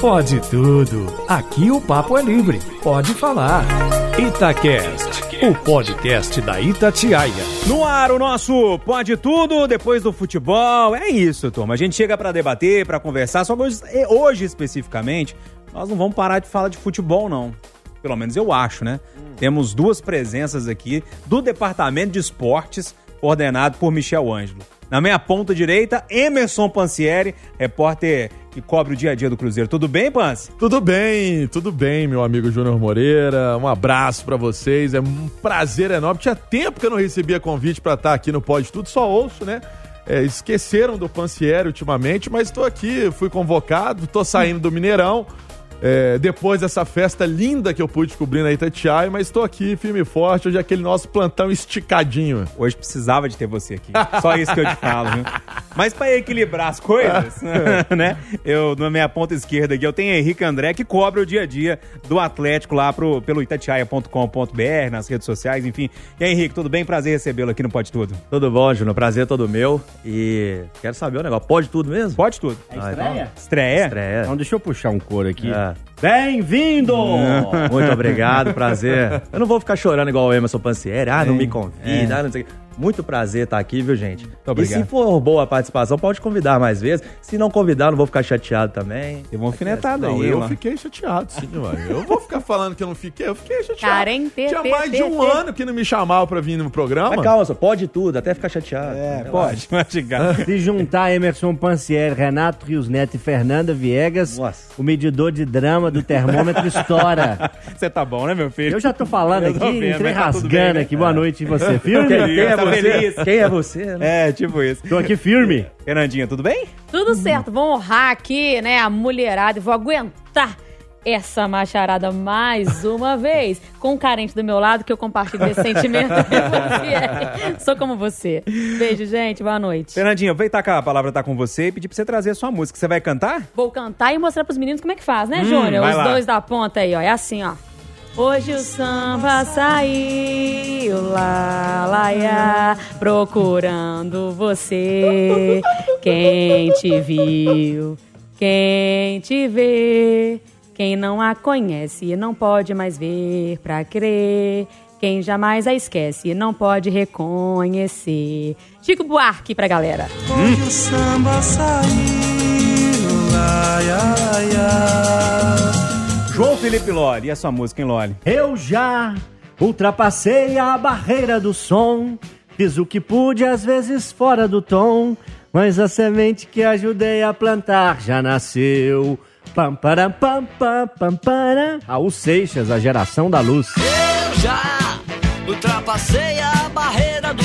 Pode tudo. Aqui o papo é livre. Pode falar. Itacast, o podcast da Itatiaia. No ar, o nosso Pode Tudo, depois do futebol. É isso, turma. A gente chega pra debater, pra conversar. Só que hoje, hoje, especificamente, nós não vamos parar de falar de futebol, não. Pelo menos eu acho, né? Temos duas presenças aqui do Departamento de Esportes, coordenado por Michel Ângelo. Na minha ponta direita, Emerson Pancieri, repórter que cobre o dia a dia do Cruzeiro. Tudo bem, Pance? Tudo bem, tudo bem, meu amigo Júnior Moreira. Um abraço pra vocês. É um prazer enorme. Tinha tempo que eu não recebia convite pra estar aqui no Pode Tudo, só ouço, né? É, esqueceram do Pancieri ultimamente, mas estou aqui, fui convocado, estou saindo do Mineirão. É, depois dessa festa linda que eu pude descobrir na Itatiaia, mas estou aqui firme e forte, hoje é aquele nosso plantão esticadinho. Hoje precisava de ter você aqui. Só isso que eu te falo, viu? Mas para equilibrar as coisas, né? Eu, na minha ponta esquerda aqui, eu tenho Henrique André, que cobre o dia a dia do Atlético lá pro, pelo itatiaia.com.br, nas redes sociais, enfim. E aí, Henrique, tudo bem? Prazer recebê-lo aqui no Pode Tudo. Tudo bom, Júnior? Prazer é todo meu. E quero saber o negócio. Pode tudo mesmo? Pode tudo. É estreia? Estreia? Estreia. Então deixa eu puxar um coro aqui. É. Bem-vindo! Muito obrigado, prazer. Eu não vou ficar chorando igual o Emerson Pancieri. Ah, não me convida, ah, não sei o quê. Muito prazer estar aqui, viu, gente? e obrigado. se for boa a participação, pode convidar mais vezes. Se não convidar, não vou ficar chateado também. Teve uma alfinetada Não, aí, eu fiquei chateado, sim, mano. Eu vou ficar falando que eu não fiquei, eu fiquei chateado. Karen, tê, Tinha mais de um ano que não me chamavam pra vir no programa. Mas calma, só pode tudo, até ficar chateado. É, pode. Se juntar Emerson Pancieri, Renato Rios Neto e Fernanda Viegas, o medidor de drama do termômetro estoura. Você tá bom, né, meu filho? Eu já tô falando Eu aqui, entrei tá rasgando aqui. Boa noite, e você? Quem é Tá você? feliz? Quem é você? né? É, tipo isso. Tô aqui firme. Fernandinha, tudo bem? Tudo certo, vou honrar aqui, né, a mulherada e vou aguentar essa macharada mais uma vez. Com um carente do meu lado, que eu compartilho desse sentimento. É. Sou como você. Beijo, gente. Boa noite. Fernandinha, aproveitar que a palavra tá com você e pedir pra você trazer a sua música. Você vai cantar? Vou cantar e mostrar pros meninos como é que faz, né, Hum, Júnior? Os lá. dois da ponta aí, ó. É assim, ó. Hoje o samba saiu lá, lá, ia, procurando você. Quem te viu, quem te vê, quem não a conhece não pode mais ver pra crer. Quem jamais a esquece não pode reconhecer. Chico Buarque pra galera. Hoje o samba saiu, lá, ia, ia. João Felipe Loli, e a sua música, hein, Loli? Eu já ultrapassei a barreira do som. Fiz o que pude, às vezes fora do tom. Mas a semente que ajudei a plantar já nasceu. Pam, param, pam, pam, pam, param. Raul Seixas, a geração da luz. Eu já ultrapassei a barreira do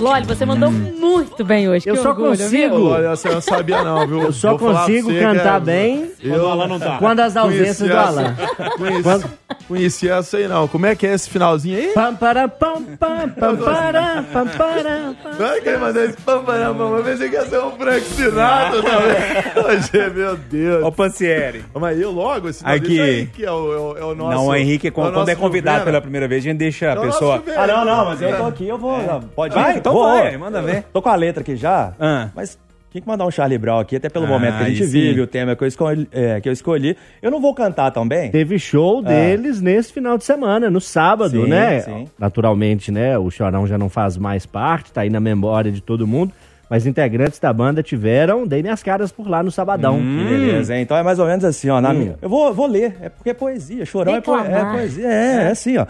Loli, você mandou muito bem hoje. Eu que só orgulho, consigo- viu? Olha, eu não sabia não, viu? Eu só Vou consigo você cantar bem Eu tá. quando as ausências conheci do Alan. Conheci, conheci essa aí não. Como é que é esse finalzinho aí? Pam, param, pam, pam, pam, param, pam, param, pam. Não é que ele mandou esse pam, pam, pam. Eu pensei que ia ser um Frank Sinatra também. Hoje, meu Deus. Ó, o Pancieri. Mas eu logo, esse Aqui. isso aí que é o, é o, é o nosso... não, o Henrique, é quando, nosso é convidado pela primeira vez, a gente deixa a É pessoa. Ah, não, não, mas eu tô aqui, eu vou. Pode Vai, então Vou. vai, manda ver. Tô com a letra aqui já, Ah. mas tinha que mandar um Charlie Brown aqui, até pelo Ah, momento que a gente aí sim. vive, o tema que eu, escolhi, é, que eu escolhi. Eu não vou cantar também. Teve show deles nesse final de semana, no sábado, Sim, né? sim. Naturalmente, né? O Chorão já não faz mais parte, tá aí na memória de todo mundo. Mas integrantes da banda tiveram, dei minhas caras por lá no sabadão. Que beleza, hein? Então é mais ou menos assim, ó. na Hum. minha- Eu vou, vou ler, é porque é poesia. Chorão é, poe- é poesia. É, é assim, ó.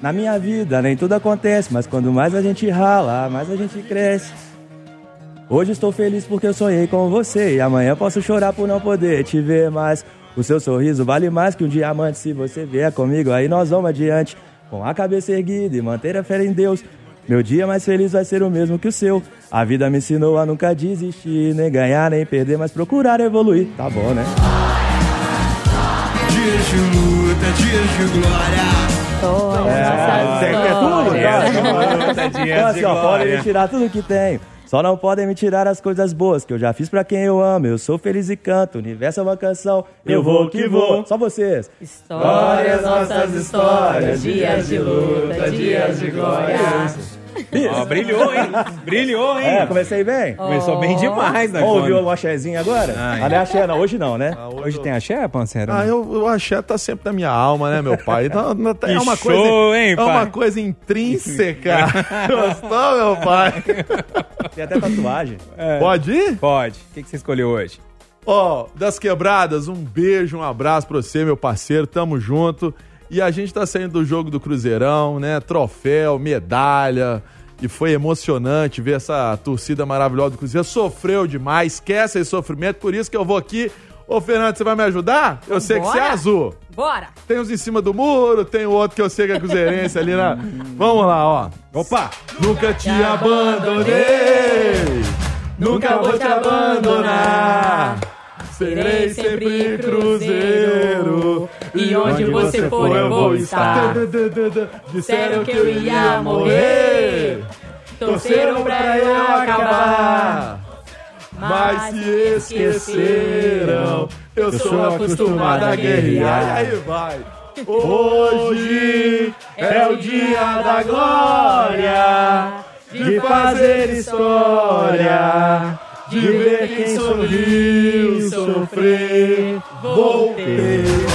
Na minha vida nem tudo acontece, mas quando mais a gente rala, mais a gente cresce. Hoje estou feliz porque eu sonhei com você e amanhã posso chorar por não poder te ver mais. O seu sorriso vale mais que um diamante se você vier comigo, aí nós vamos adiante. Com a cabeça erguida e manter a fé em Deus. Meu dia mais feliz vai ser o mesmo que o seu. A vida me ensinou a nunca desistir, nem ganhar, nem perder, mas procurar evoluir. Tá bom, né? Dias de luta, dias de glória. É, é tudo, cara. Então, de assim, ó, podem me tirar tudo que tenho. Só não podem me tirar as coisas boas que eu já fiz pra quem eu amo. Eu sou feliz e canto. O universo é uma canção. Eu vou que vou. Só vocês. Histórias, nossas histórias, dias de luta, dias de glória. Ó, brilhou, hein? Brilhou, hein? É, comecei bem. Começou bem demais, né? Vamos ouvir quando- o axézinho agora? Ah, não é axé, não. Hoje não, né? Hoje tem axé, Pancera? Ah, eu, eu axé tá sempre na minha alma, né, meu pai? Então, é Que uma show, coisa, hein, É pai? uma coisa intrínseca. Gostou, meu pai? Tem até tatuagem. Pode ir? Pode. O que, que você escolheu hoje? Ó, das quebradas, um beijo, um abraço pra você, meu parceiro. Tamo junto. E a gente tá saindo do jogo do Cruzeirão, né? Troféu, medalha. E foi emocionante ver essa torcida maravilhosa do Cruzeiro. Sofreu demais, esquece esse sofrimento. Por isso que eu vou aqui. Ô, Fernando, você vai me ajudar? Eu sei que você é azul. Bora! Tem uns em cima do muro, tem o outro que eu sei que é cruzeirense ali na. Vamos lá, ó. Opa! Nunca te abandonei, nunca vou te abandonar. Serei sempre cruzeiro. E onde você for, eu vou estar. Disseram que eu ia morrer. Torceram pra eu acabar. Mas se esqueceram, eu sou acostumado a guerrear. E aí vai. Hoje é o dia da glória, de fazer história, de ver quem sorriu, sofrer. Voltei.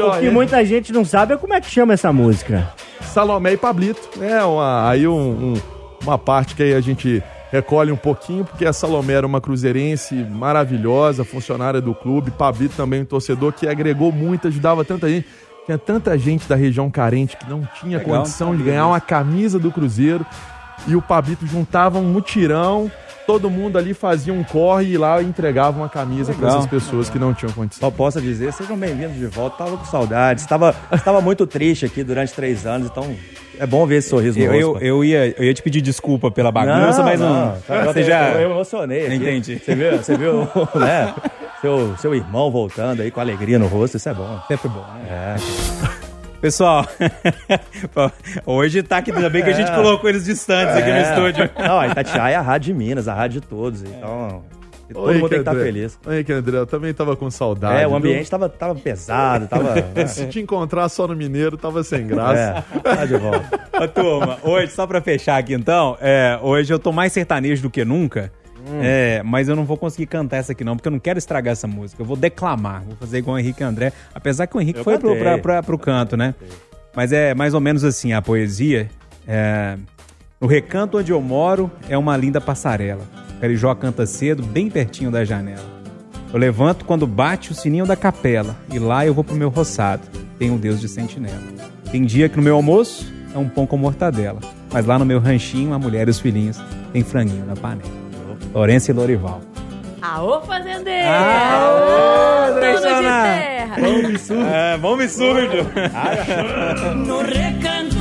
O que muita gente não sabe é como é que chama essa música. Salomé e Pablito. É uma, aí um- um- uma parte que aí a gente recolhe um pouquinho, porque a Salomé era uma cruzeirense maravilhosa, funcionária do clube. Pablito também um torcedor que agregou muito, ajudava tanta gente. Tinha tanta gente da região carente que não tinha Legal, condição de ganhar uma camisa do Cruzeiro. E o Pablito juntava um mutirão, todo mundo ali fazia um corre e lá entregava uma camisa para Legal. essas pessoas que não tinham condição. Só posso dizer, sejam bem-vindos de volta. Tava com saudades. Tava, tava muito triste aqui durante três anos, então é bom ver esse sorriso no Eu, eu, rosto. eu, ia, eu ia te pedir desculpa pela bagunça, mas não. Tá, Você já. Eu emocionei aqui. Entendi. Você viu, você viu né? Seu, seu irmão voltando aí com alegria no rosto, isso é bom. Sempre bom, né? É. Pessoal, hoje tá aqui, ainda bem que a gente É. colocou eles distantes aqui no É. estúdio. Não, a Itatiaia é a rádio de Minas, a rádio de todos. Então, todo Oi, mundo tem que estar André. feliz. Oi, que André, eu também tava com saudade. É, o viu? ambiente tava, tava pesado, tava. Se te encontrar só no Mineiro, tava sem graça. É, tá de volta. Ô, turma, hoje, só pra fechar aqui então, é, hoje eu tô mais sertanejo do que nunca. Hum. É, mas eu não vou conseguir cantar essa aqui não, porque eu não quero estragar essa música. Eu vou declamar, vou fazer igual o Henrique e André. Apesar que o Henrique Eu foi pro, pra, pra- pro canto, né? Mas é mais ou menos assim a poesia. É, no recanto onde eu moro é uma linda passarela. O Carijó canta cedo, bem pertinho da janela. Eu levanto quando bate o sininho da capela e lá eu vou pro meu roçado. Tem um Deus de sentinela. Tem dia que no meu almoço é um pão com mortadela. Mas lá no meu ranchinho, a mulher e os filhinhos tem franguinho na panela. Lourenço e Lorival. Aô, fazendeiro! Aô, Dono de Drexona! terra! É, bom me surdo. No recanto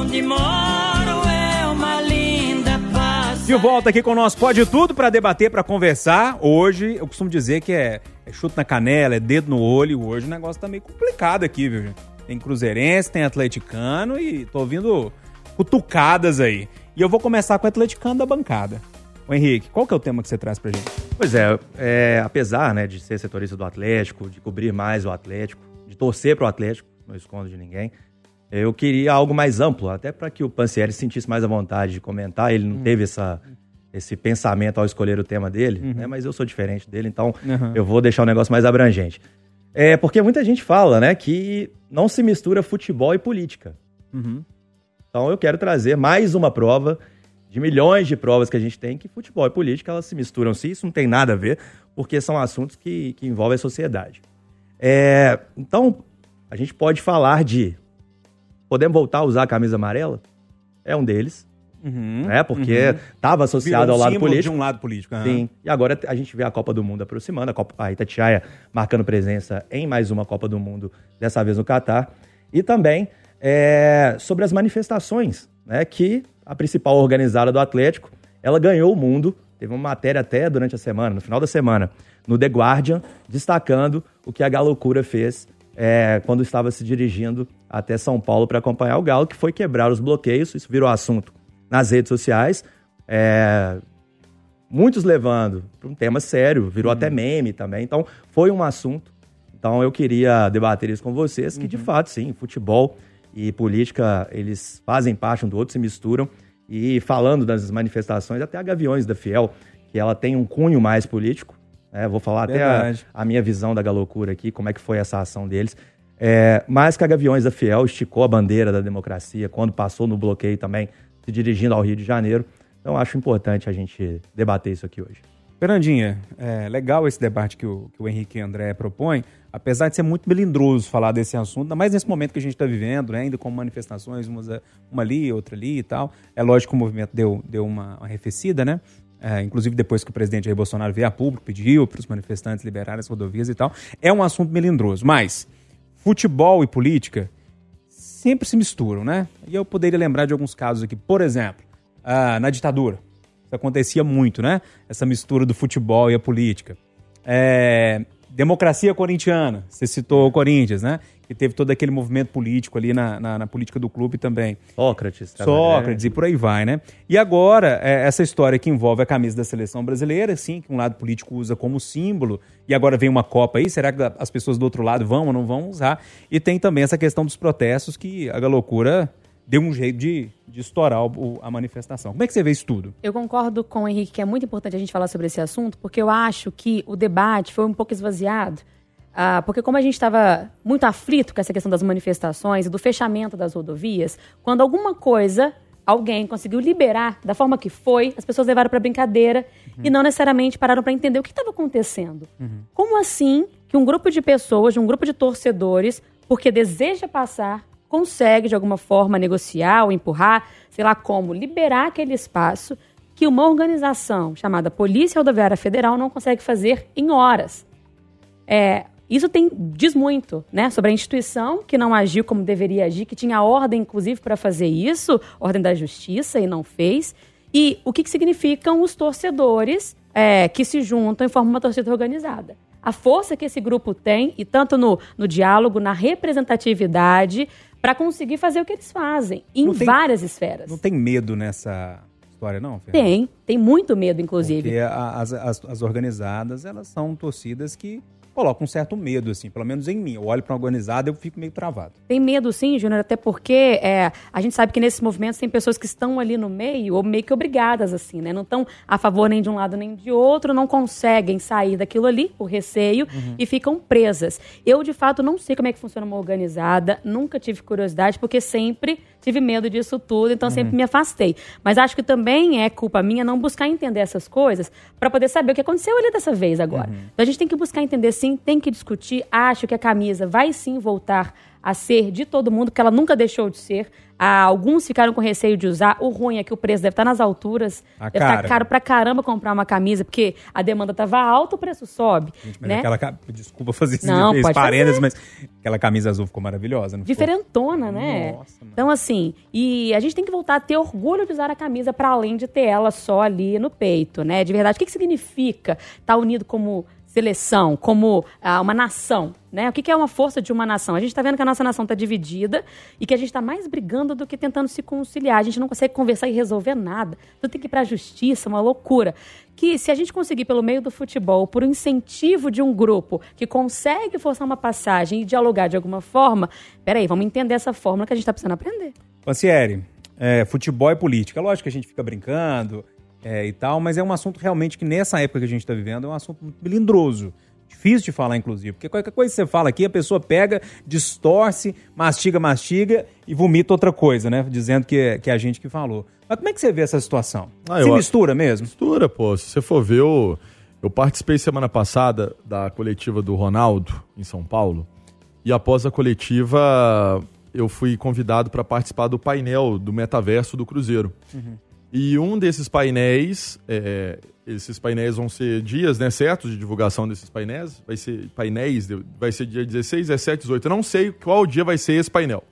onde moro é uma linda paz. De volta aqui com o nosso Pode Tudo para debater, para conversar. Hoje, eu costumo dizer que é, é chute na canela, é dedo no olho. Hoje o negócio tá meio complicado aqui, viu, gente? Tem cruzeirense, tem atleticano e tô ouvindo cutucadas aí. E eu vou começar com o atleticano da bancada. Ô Henrique, qual que é o tema que você traz pra gente? Pois é, é, apesar né, de ser setorista do Atlético, de cobrir mais o Atlético, de torcer para o Atlético, não escondo de ninguém, eu queria algo mais amplo, até para que o Pancieri se sentisse mais à vontade de comentar. Ele não teve essa, esse pensamento ao escolher o tema dele, né, mas eu sou diferente dele, então Uhum. eu vou deixar o negócio mais abrangente. É porque muita gente fala né, que não se mistura futebol e política. Uhum. Então eu quero trazer mais uma prova de milhões de provas que a gente tem que futebol e política elas se misturam sim, isso não tem nada a ver, porque são assuntos que, que envolvem a sociedade. É, então, a gente pode falar de. Podemos voltar a usar a camisa amarela? É um deles, Uhum. né? Porque estava associado Virou um ao lado político. de um lado político. aham. Sim. E agora a gente vê a Copa do Mundo aproximando, a, Copa, a Itatiaia marcando presença em mais uma Copa do Mundo, dessa vez no Catar. E também é, sobre as manifestações, né? Que a principal organizada do Atlético, ela ganhou o mundo. Teve uma matéria até durante a semana, no final da semana, no The Guardian, destacando o que a Galocura fez é, quando estava se dirigindo até São Paulo para acompanhar o Galo, que foi quebrar os bloqueios. Isso virou assunto nas redes sociais. É, muitos levando para um tema sério, virou até meme também. Então, foi um assunto Então eu queria debater isso com vocês, que de fato, sim, futebol e política, eles fazem parte um do outro, se misturam. E falando das manifestações, até a Gaviões da Fiel, que ela tem um cunho mais político, né? vou falar até a, Verdade. a minha visão da Galocura aqui, como é que foi essa ação deles. É, mais que a Gaviões da Fiel esticou a bandeira da democracia quando passou no bloqueio também, se dirigindo ao Rio de Janeiro. Então acho importante a gente debater isso aqui hoje. Fernandinha, é legal esse debate que o, que o Henrique André propõe, apesar de ser muito melindroso falar desse assunto, ainda mais nesse momento que a gente está vivendo, né, ainda com manifestações, umas, uma ali, outra ali e tal. É lógico que o movimento deu, deu uma, uma arrefecida, né? É, inclusive depois que o presidente Jair Bolsonaro veio a público, pediu para os manifestantes liberarem as rodovias e tal. É um assunto melindroso, mas futebol e política sempre se misturam, né? E eu poderia lembrar de alguns casos aqui. Por exemplo, ah, na ditadura. Isso acontecia muito, né? Essa mistura do futebol e a política. É, democracia corintiana. Você citou o Corinthians, né? Que teve todo aquele movimento político ali na, na, na política do clube também. Sócrates, Sócrates e por aí vai, né? E agora, é, essa história que envolve a camisa da seleção brasileira, sim, que um lado político usa como símbolo, e agora vem uma Copa aí, será que as pessoas do outro lado vão ou não vão usar? E tem também essa questão dos protestos que a Galocura deu um jeito de, de estourar o- a manifestação. Como é que você vê isso tudo? Eu concordo com o Henrique que é muito importante a gente falar sobre esse assunto, porque eu acho que o debate foi um pouco esvaziado. ah, porque como a gente estava muito aflito com essa questão das manifestações e do fechamento das rodovias, quando alguma coisa, alguém conseguiu liberar da forma que foi, as pessoas levaram para brincadeira e não necessariamente pararam para entender o que estava acontecendo. Como assim que um grupo de pessoas, um grupo de torcedores, porque deseja passar, consegue de alguma forma negociar ou empurrar, sei lá como, liberar aquele espaço que uma organização chamada Polícia Rodoviária Federal não consegue fazer em horas. É, isso tem, diz muito né, sobre a instituição que não agiu como deveria agir, que tinha ordem, inclusive, para fazer isso, ordem da justiça, e não fez. E o que, que significam os torcedores é, que se juntam e formam uma torcida organizada. A força que esse grupo tem, e tanto no, no diálogo, na representatividade, para conseguir fazer o que eles fazem, em tem- várias esferas. Não tem medo nessa história, não, Fernando? Tem, tem muito medo, inclusive. Porque as, as, as organizadas, elas são torcidas que colocam um certo medo, assim, pelo menos em mim. Eu olho para uma organizada eu fico meio travado. Tem medo sim, Júnior, até porque é, a gente sabe que nesses movimentos tem pessoas que estão ali no meio, ou meio que obrigadas, assim, né? Não estão a favor nem de um lado nem de outro, não conseguem sair daquilo ali por receio e ficam presas. Eu, de fato, não sei como é que funciona uma organizada, nunca tive curiosidade, porque sempre tive medo disso tudo, então sempre me afastei. Mas acho que também é culpa minha não buscar entender essas coisas para poder saber o que aconteceu ali dessa vez agora. Então a gente tem que buscar entender sim, tem que discutir. Acho que a camisa vai sim voltar a ser de todo mundo, que ela nunca deixou de ser. Ah, alguns ficaram com receio de usar. O ruim é que o preço deve estar nas alturas. Tá deve caro. estar caro pra caramba comprar uma camisa, porque a demanda estava alta, o preço sobe. Gente, né? aquela... Desculpa fazer esse, Não, pode parênteses, mas aquela camisa azul ficou maravilhosa, não ficou? Diferentona, né? Nossa, mano. então, assim, e a gente tem que voltar a ter orgulho de usar a camisa para além de ter ela só ali no peito, né? De verdade, o que, que significa estar unido como seleção, como ah, uma nação, né? O que, que é uma força de uma nação? A gente está vendo que a nossa nação está dividida e que a gente está mais brigando do que tentando se conciliar. A gente não consegue conversar e resolver nada. Então tem que ir para a justiça, uma loucura. Que se a gente conseguir pelo meio do futebol, por um incentivo de um grupo que consegue forçar uma passagem e dialogar de alguma forma, peraí, vamos entender essa fórmula que a gente está precisando aprender. Pancieri, é, futebol e política. Lógico que a gente fica brincando é, e tal, mas é um assunto realmente que nessa época que a gente está vivendo é um assunto muito melindroso. Difícil de falar, inclusive, porque qualquer coisa que você fala aqui, a pessoa pega, distorce, mastiga, mastiga e vomita outra coisa, né? Dizendo que, é- que é a gente que falou. Mas como é que você vê essa situação? Ah, Se mistura mesmo? Mistura, pô. Se você for ver, eu, eu participei semana passada da coletiva do Ronaldo, em São Paulo. E após a coletiva, eu fui convidado para participar do painel do metaverso do Cruzeiro. E um desses painéis, é, esses painéis vão ser dias, né, certos de divulgação desses painéis. Vai ser painéis, vai ser dia 16, 17, 18. Eu não sei qual dia vai ser esse painel.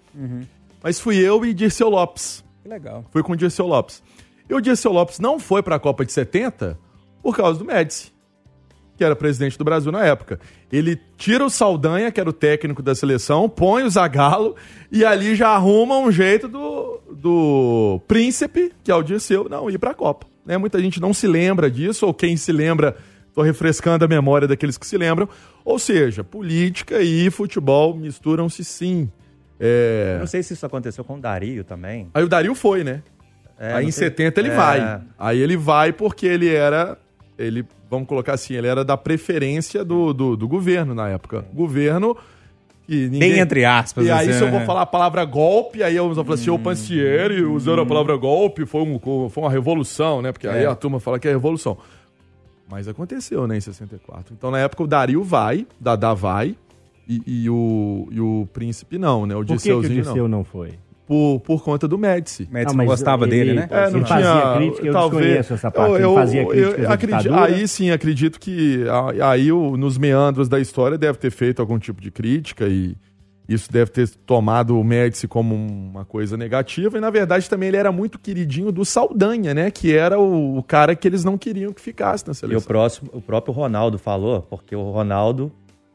Mas fui eu e Dirceu Lopes. Que legal. Foi com o Dirceu Lopes. E o Dirceu Lopes não foi para a Copa de 70 por causa do Médici, que era presidente do Brasil na época. Ele tira o Saldanha, que era o técnico da seleção, põe o Zagallo e ali já arruma um jeito do, do príncipe, que é o Dirceu, não ir para a Copa. Né? Muita gente não se lembra disso, ou quem se lembra Tô refrescando a memória daqueles que se lembram. Ou seja, política e futebol misturam-se sim. É... Não sei se isso aconteceu com o Dario também. Aí o Dario foi, né? É, Aí em sei- 70 ele É. vai. Aí ele vai porque ele era. Ele, vamos colocar assim, ele era da preferência do, do, do governo na época. Governo que ninguém. Bem entre aspas. E aí, assim, se eu vou né? falar a palavra golpe, aí eu vou falar assim, o Pansieri usando a palavra golpe, foi, um, foi uma revolução, né? Porque aí É. a turma fala que é revolução. Mas aconteceu, né, em 64. Então, na época, o Dario vai, Dadá vai, e, e o, e o príncipe não, né? O Por que, que o Disseuzinho Dirceu não. não foi? Por, por conta do Médici. Médici não gostava ele- dele, né? É, não Ele tinha. fazia crítica, eu desconheço essa parte. Ele fazia críticas à acredito. Aí sim, acredito que a- aí nos meandros da história deve ter feito algum tipo de crítica e isso deve ter tomado o Médici como uma coisa negativa. E na verdade também ele era muito queridinho do Saldanha, né? Que era o, o cara que eles não queriam que ficasse na E o, seleção. próximo, o próprio Ronaldo falou, porque o Ronaldo,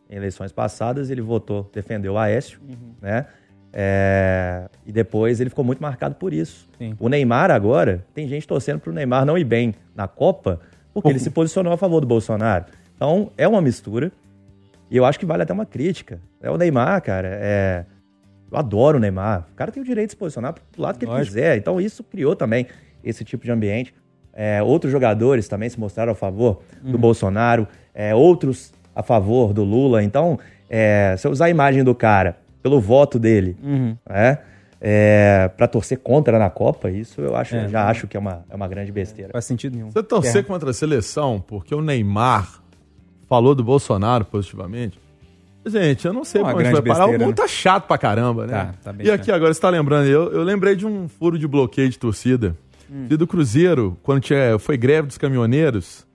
em eleições passadas, ele votou, defendeu o Aécio, né? É, e depois ele ficou muito marcado por isso. Sim. O Neymar agora, tem gente torcendo pro Neymar não ir bem na Copa, porque ele se posicionou a favor do Bolsonaro. Então, é uma mistura. E eu acho que vale até uma crítica. É o Neymar, cara. É... Eu adoro o Neymar. O cara tem o direito de se posicionar pro lado que ele Lógico. quiser. Então, isso criou também esse tipo de ambiente. É, outros jogadores também se mostraram a favor do Bolsonaro, é, outros a favor do Lula. Então, é, se eu usar a imagem do cara pelo voto dele, né, é, para torcer contra na Copa, isso eu acho, É. já acho que é uma, é uma grande besteira. Faz sentido nenhum. Você torcer contra a seleção porque o Neymar falou do Bolsonaro positivamente. Gente, eu não sei Uma pra onde vai parar. O mundo né? tá chato pra caramba, né? Tá, tá bem e aqui chato. agora, você tá lembrando, eu, eu lembrei de um furo de bloqueio de torcida. Hum. E do Cruzeiro, quando tinha, foi greve dos caminhoneiros,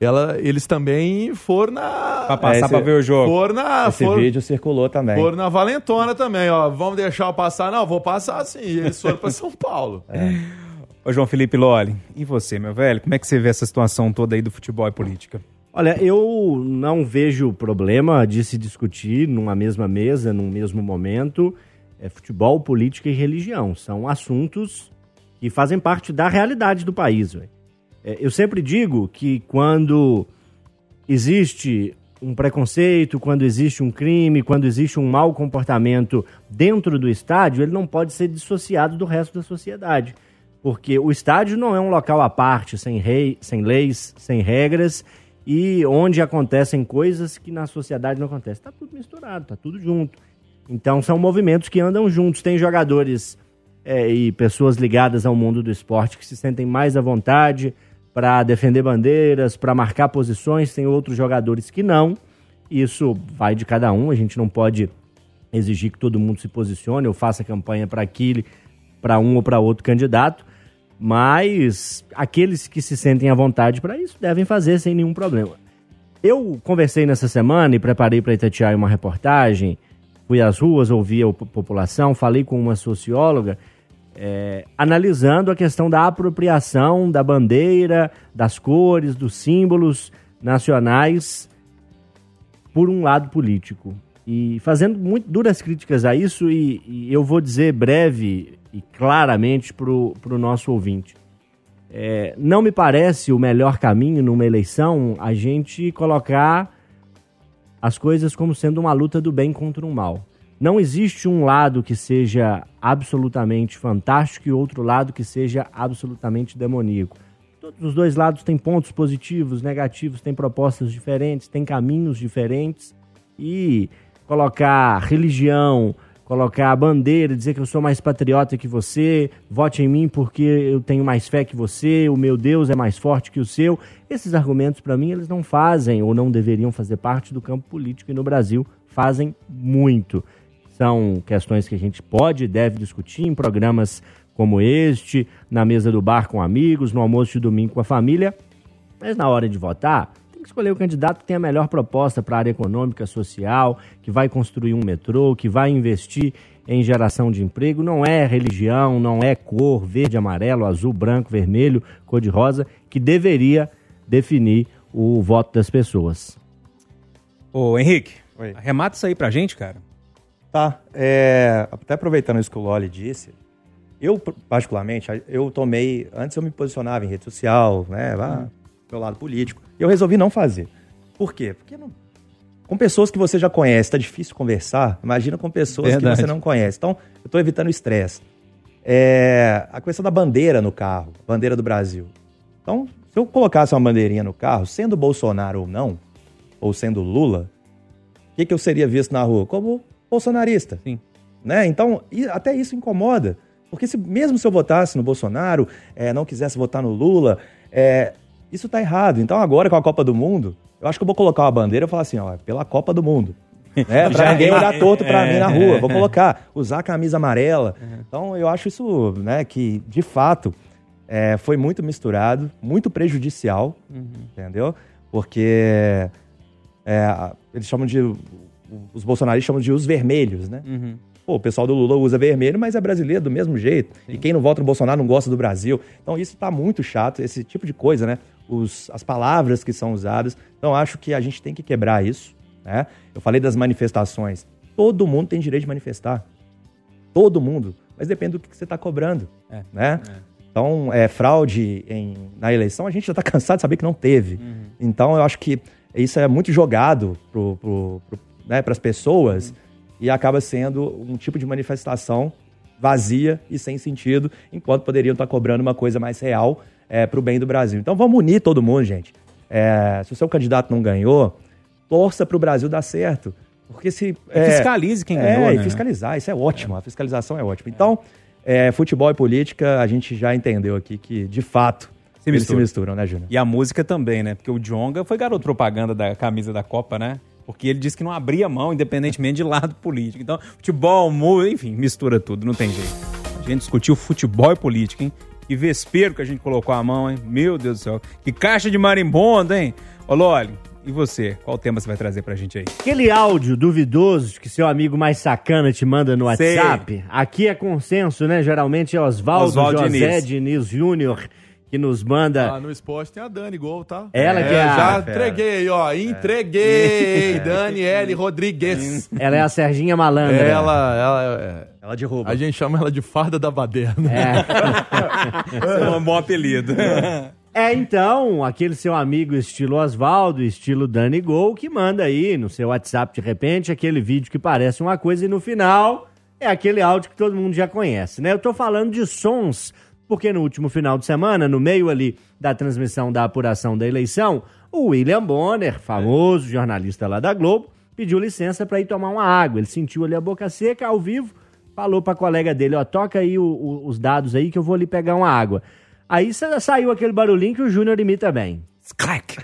ela, eles também foram na. Pra passar esse- pra ver o jogo. Foram na. Esse foram- vídeo circulou também. foram na Valentona também, ó. Vamos deixar eu passar? Não, vou passar sim. E eles foram pra São Paulo. Ô, João Felipe Loli, e você, meu velho? Como é que você vê essa situação toda aí do futebol e política? Olha, eu não vejo problema de se discutir numa mesma mesa, num mesmo momento, é, futebol, política e religião. São assuntos que fazem parte da realidade do país. velho. É, eu sempre digo que quando existe um preconceito, quando existe um crime, quando existe um mau comportamento dentro do estádio, ele não pode ser dissociado do resto da sociedade. Porque o estádio não é um local à parte, sem, rei, sem leis, sem regras, e onde acontecem coisas que na sociedade não acontecem. Está tudo misturado, está tudo junto. Então são movimentos que andam juntos. Tem jogadores é, e pessoas ligadas ao mundo do esporte que se sentem mais à vontade para defender bandeiras, para marcar posições. Tem outros jogadores que não. Isso vai de cada um. A gente não pode exigir que todo mundo se posicione ou faça campanha para aquele, para um ou para outro candidato. Mas aqueles que se sentem à vontade para isso devem fazer sem nenhum problema. Eu conversei nessa semana e preparei para Itatiaia uma reportagem. Fui às ruas, ouvi a po- população, falei com uma socióloga, é, analisando a questão da apropriação da bandeira, das cores, dos símbolos nacionais por um lado político. E fazendo muito duras críticas a isso, e, e eu vou dizer breve e claramente para o nosso ouvinte. É, não me parece o melhor caminho numa eleição a gente colocar as coisas como sendo uma luta do bem contra o mal. Não existe um lado que seja absolutamente fantástico e outro lado que seja absolutamente demoníaco. Todos os dois lados têm pontos positivos, negativos, têm propostas diferentes, têm caminhos diferentes. E colocar religião, colocar a bandeira, dizer que eu sou mais patriota que você, vote em mim porque eu tenho mais fé que você, o meu Deus é mais forte que o seu. Esses argumentos, para mim, eles não fazem ou não deveriam fazer parte do campo político e no Brasil fazem muito. São questões que a gente pode e deve discutir em programas como este, na mesa do bar com amigos, no almoço de domingo com a família, mas na hora de votar, tem que escolher o candidato que tem a melhor proposta para a área econômica, social, que vai construir um metrô, que vai investir em geração de emprego. Não é religião, não é cor, verde, amarelo, azul, branco, vermelho, cor de rosa, que deveria definir o voto das pessoas. Ô, Henrique, Oi. arremata isso aí pra gente, cara. Tá, é, até aproveitando isso que o Loli disse, eu, particularmente, eu tomei, antes eu me posicionava em rede social, né, lá, meu lado político, Eu resolvi não fazer. Por quê? Porque não- com pessoas que você já conhece, tá difícil conversar. Imagina com pessoas Verdade. que você não conhece. Então, eu tô evitando o estresse. É, a questão da bandeira no carro, bandeira do Brasil. Então, se eu colocasse uma bandeirinha no carro, sendo Bolsonaro ou não, ou sendo Lula, o que, que eu seria visto na rua? Como bolsonarista. Sim. Né? Então, e até isso incomoda. Porque se, mesmo se eu votasse no Bolsonaro, é, não quisesse votar no Lula, é, isso tá errado. Então, agora com a Copa do Mundo, eu acho que eu vou colocar uma bandeira e falar assim, ó, pela Copa do Mundo. Né? Pra Já- ninguém olhar torto pra é. mim na rua. Vou colocar, usar a camisa amarela. Então, eu acho isso, né, que, de fato, é, foi muito misturado, muito prejudicial, entendeu? Porque é, eles chamam de. Os bolsonaristas chamam de os vermelhos, né? Uhum. Pô, o pessoal do Lula usa vermelho, mas é brasileiro do mesmo jeito. E quem não vota no Bolsonaro não gosta do Brasil. Então isso tá muito chato, esse tipo de coisa, né? Os, as palavras que são usadas. Então acho que a gente tem que quebrar isso, né? Eu falei das manifestações. Todo mundo tem direito de manifestar. Todo mundo. Mas depende do que você está cobrando, É, né? Então, é, fraude em- na eleição, a gente já está cansado de saber que não teve. Então, eu acho que isso é muito jogado pro, pro, pro, né, para as pessoas e acaba sendo um tipo de manifestação vazia e sem sentido, enquanto poderiam estar cobrando uma coisa mais real para o bem do Brasil. Então, vamos unir todo mundo, gente. É, se o seu candidato não ganhou, torça para o Brasil dar certo. Porque se. E fiscalize quem é, ganhou, e né? fiscalizar, isso é ótimo. A fiscalização é ótima. Então, é, futebol e política, a gente já entendeu aqui que, de fato, Se eles se misturam. misturam, né, Júnior? E a música também, né? Porque o Jonga foi garoto propaganda da camisa da Copa, né? Porque ele disse que não abria mão, independentemente de lado político. Então, futebol, música, enfim, mistura tudo, não tem jeito. A gente discutiu futebol e política, hein? Que vespeiro que a gente colocou a mão, hein? Meu Deus do céu. Que caixa de marimbondo, hein? Ô, Loli, e você? Qual tema você vai trazer pra gente aí? Aquele áudio duvidoso que seu amigo mais sacana te manda no Sei. WhatsApp, aqui é consenso, né? Geralmente é Oswaldo Oswaldo José Diniz. Diniz Júnior que nos manda. Ah, no esporte tem a Dani Gol, tá? Ela que é a- Já entreguei, ó. Entreguei. Daniele Rodrigues. Ela é a Serginha Malandra. Ela, ela, é- Ela derruba. a gente chama ela de farda da baderna. É. É um bom apelido. É, então, aquele seu amigo estilo Oswaldo, estilo Dani Gol, que manda aí no seu WhatsApp de repente aquele vídeo que parece uma coisa e no final é aquele áudio que todo mundo já conhece, né? Eu tô falando de sons, porque no último final de semana, no meio ali da transmissão da apuração da eleição, o William Bonner, famoso jornalista lá da Globo, pediu licença para ir tomar uma água. Ele sentiu ali a boca seca ao vivo, falou pra colega dele, ó, toca aí o- o- os dados aí que eu vou ali pegar uma água. Aí sa- saiu aquele barulhinho que o Júnior imita bem. Clack.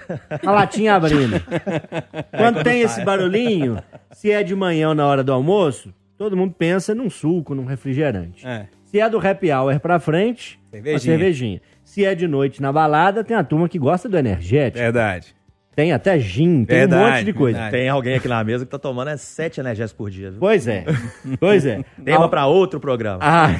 A latinha abrindo. Quando tem esse barulhinho, se é de manhã ou na hora do almoço, todo mundo pensa num suco, num refrigerante. É. Se é do happy hour pra frente, Cervejinha. uma cervejinha. Se é de noite na balada, tem a turma que gosta do energético. Verdade. Tem até gin, tem um Verdade, monte de coisa. verdade. Tem alguém aqui na mesa que tá tomando é sete energéticos por dia. Viu? Pois é. Pois é. Tema Al- pra outro programa. Ah,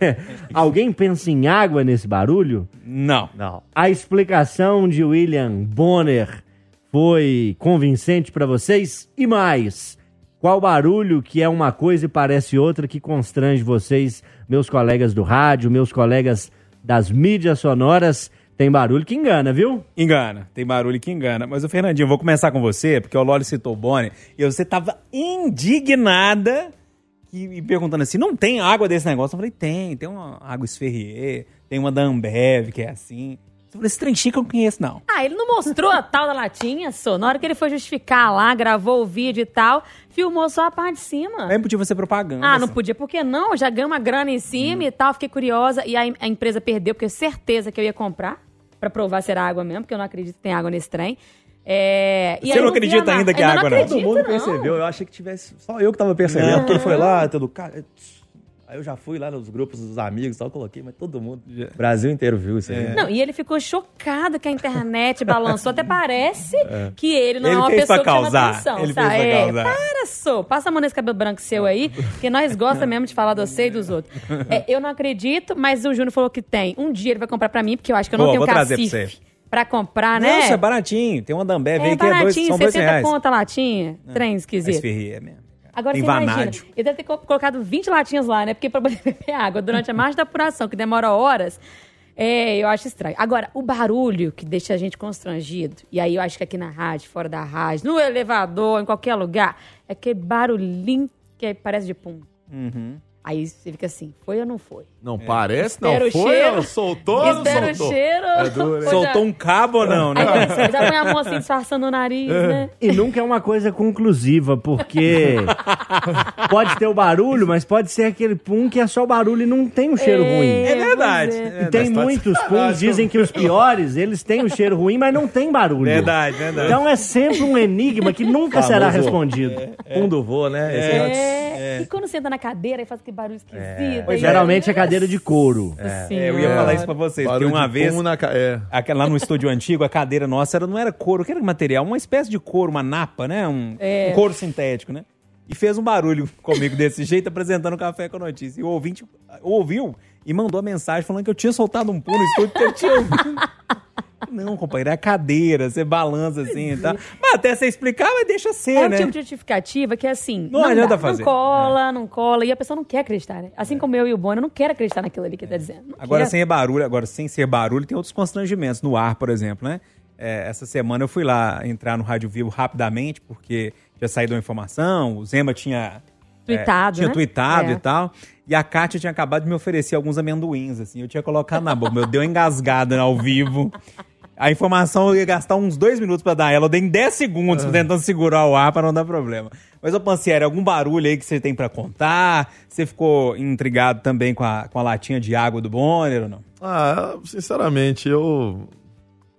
alguém pensa em água nesse barulho? Não. Não. A explicação de William Bonner foi convincente pra vocês? E mais, qual barulho que é uma coisa e parece outra que constrange vocês, meus colegas do rádio, meus colegas das mídias sonoras? Tem barulho que engana, viu? Engana, tem barulho que engana. Mas o Fernandinho, eu vou começar com você, porque o Loli citou o Bonnie, e você tava indignada que, e perguntando assim: não tem água desse negócio? Eu falei: tem, tem uma água Esferrier, tem uma da Ambev, que é assim. Eu falei: esse trem chique eu não conheço, não. Ah, ele não mostrou a tal da latinha, só. Na hora que ele foi justificar lá, gravou o vídeo e tal, filmou só a parte de cima. Nem podia ser propaganda. Ah, não assim. podia, por que não? Já ganhei uma grana em cima e tal, fiquei curiosa. E a, a empresa perdeu, porque eu certeza que eu ia comprar, pra provar se era água mesmo, porque eu não acredito que tem água nesse trem. É, e Você aí não acredita ainda que é Ainda água, não não? Todo acredito, mundo não. percebeu. Eu achei que tivesse. Só eu que tava percebendo. Porque ele foi lá, todo cara. Aí eu já fui lá nos grupos dos amigos e tal, coloquei, mas todo mundo. O Brasil inteiro viu isso aí. Não, e ele ficou chocado que a internet balançou. Até parece que ele não Ele é uma pessoa pra que chama atenção. Ele sabe? fez pra É, causar. para, só. Passa a mão nesse cabelo branco seu aí, que nós gostamos mesmo de falar de você e dos outros. É, eu não acredito, mas o Júnior falou que tem. Um dia ele vai comprar pra mim, porque eu acho que eu não Pô, tenho vou trazer pra cacife você. pra comprar, Não, né? isso é baratinho. Tem uma da Ambev aí É que é dois, baratinho, são dois 60 reais. conto a latinha. Trem É esquisito. Esferrier mesmo. Agora Tem você imagina, vanádio. ele deve ter co- colocado 20 latinhas lá, né? Porque pra poder beber água durante a marcha da apuração, que demora horas. É, eu acho estranho. Agora, o barulho que deixa a gente constrangido, e aí eu acho que aqui na rádio, fora da rádio, no elevador, em qualquer lugar, é aquele barulhinho que parece de pum. Uhum. Aí você fica assim, foi ou não foi? Não parece, não Espera o foi? cheiro. Soltou ou não Espera o soltou? cheiro. É duro, Soltou um cabo ou não, né? Aí você já põe a mão assim, disfarçando o nariz, né? E nunca é uma coisa conclusiva, porque pode ter o barulho, mas pode ser aquele pum que é só o barulho e não tem um cheiro ruim. É verdade. é. é E tem muitos puns, dizem que os piores, eles têm o cheiro ruim, mas não tem barulho. Verdade, verdade. Então é sempre um enigma que nunca será respondido. Um do vô, né? É. E quando senta na cadeira e faz aquele barulho esquisito. Pois aí- é. Geralmente é cadeira de couro. Nossa É, eu ia falar isso pra vocês, porque Barulho uma de vez, na ca- é. aquela- lá no estúdio antigo, a cadeira nossa era, não era couro, que era material, uma espécie de couro, uma napa, né? Um, É. um couro sintético, né? E fez um barulho comigo desse jeito, apresentando o Café com Notícia. E o ouvinte ouviu e mandou a mensagem falando que eu tinha soltado um pulo no estúdio que eu tinha ouvido. Não, companheiro, é a cadeira, você balança assim e tal. Mas até você explicar, mas deixa ser, É um né? tipo de justificativa que é assim. Não adianta dá, fazer. Não cola, não cola. E a pessoa não quer acreditar, né? Assim como eu e o Bono, eu não quero acreditar naquilo ali que ele tá dizendo. Não Agora, quero. sem barulho, agora sem ser barulho, tem outros constrangimentos no ar, por exemplo, né? É, essa semana eu fui lá entrar no Rádio Vivo rapidamente, porque tinha saído uma informação, o Zema tinha... Tweetado, tinha né? tweetado É. e tal. E a Kátia tinha acabado de me oferecer alguns amendoins, assim. Eu tinha colocado na boca, meu, deu uma engasgada ao vivo. A informação eu ia gastar uns dois minutos pra dar ela. Eu dei em 10 segundos tentando segurar o ar pra não dar problema. Mas, ô Pancieri, algum barulho aí que você tem pra contar? Você ficou intrigado também com a, com a latinha de água do Bonner ou não? Ah, sinceramente, eu.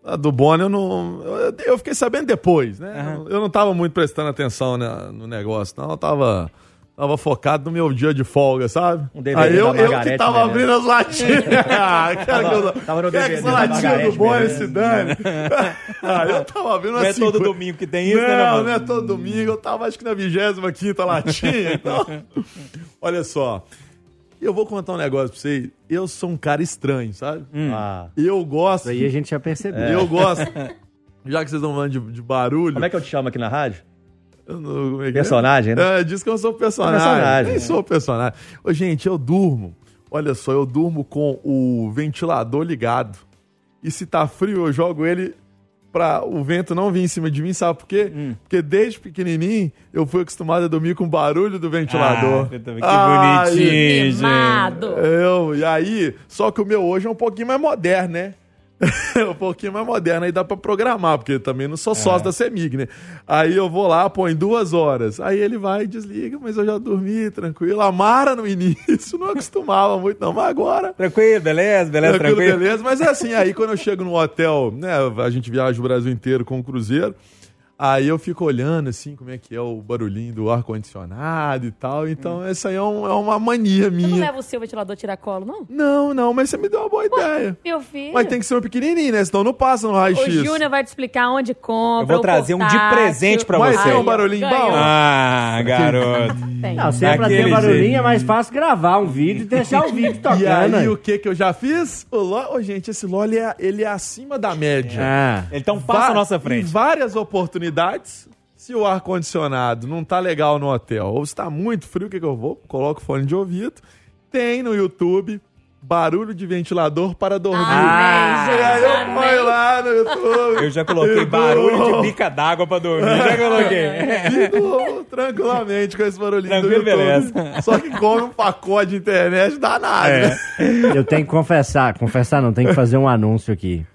A do Bonner eu não. Eu, eu fiquei sabendo depois, né? Aham. Eu não tava muito prestando atenção né, no negócio, não. Eu tava. Tava focado no meu dia de folga, sabe? Um DVD Aí eu, eu que tava abrindo as latinhas. ah, que eu, Tava no quero que DVD essa latinha do Margarete Bonner Menezes. se dane. ah, eu tava abrindo Não é assim. todo domingo que tem isso, né, Não, não é todo domingo. Eu tava acho que na 25 latinha. Então, olha só. Eu vou contar um negócio pra vocês. Eu sou um cara estranho, sabe? Ah, Eu gosto. Isso aí a gente já percebeu. Eu gosto. Já que vocês estão falando de, de barulho. como é que eu te chamo aqui na rádio? Como é que é? Personagem, né? É, diz que eu sou personagem. Personagem, Nem né? sou personagem. Ô, gente, eu durmo. Olha só, eu durmo com o ventilador ligado. E se tá frio, eu jogo ele pra o vento não vir em cima de mim, sabe por quê? Hum. Porque desde pequenininho eu fui acostumado a dormir com o barulho do ventilador. Ah, que Ai, bonitinho, gente. Eu, e aí, só que o meu hoje é um pouquinho mais moderno, né? um pouquinho mais moderno, aí dá pra programar, porque também não sou sócio da CEMIG, né? Aí eu vou lá, põe duas horas. Aí ele vai e desliga, mas eu já dormi tranquilo. A Mara no início não acostumava muito, não, mas agora. Tranquilo, beleza, beleza, Tranquilo, tranquilo. beleza, mas é assim, aí quando eu chego no hotel, né, a gente viaja o Brasil inteiro com o cruzeiro, aí eu fico olhando assim, como é que é o barulhinho do ar-condicionado e tal, então essa aí é, um- é uma mania Você não minha. leva o seu ventilador tiracolo, não? Não, não, mas você me deu uma boa ideia. Meu filho. Mas tem que ser um pequenininho, né? Senão não passa no O raio-x. Júnior vai te explicar onde compra. Eu vou o trazer um de presente pra Mas você. tem um barulhinho ganhou. bom? Ah, garoto. Tem. Não, se é pra ter barulhinho, jeito. é mais fácil gravar um vídeo e deixar o vídeo tocando. E aí, aí. o que que eu já fiz? O Lo... Ô, gente, esse LOL ele é, ele é acima da média. Ah, Então passa Va- à nossa Em frente. várias oportunidades, se o ar-condicionado não tá legal no hotel ou está muito frio, o que, que eu vou? Coloco fone de ouvido. Tem no YouTube barulho de ventilador para dormir. Ah, e aí eu ponho lá no YouTube. Eu já coloquei barulho de bica d'água pra dormir. Já coloquei. E durmo tranquilamente com esse barulhinho Tranquilo, do YouTube. beleza. Só que come um pacote de internet danado. É. eu tenho que confessar, confessar não, tem que fazer um anúncio aqui.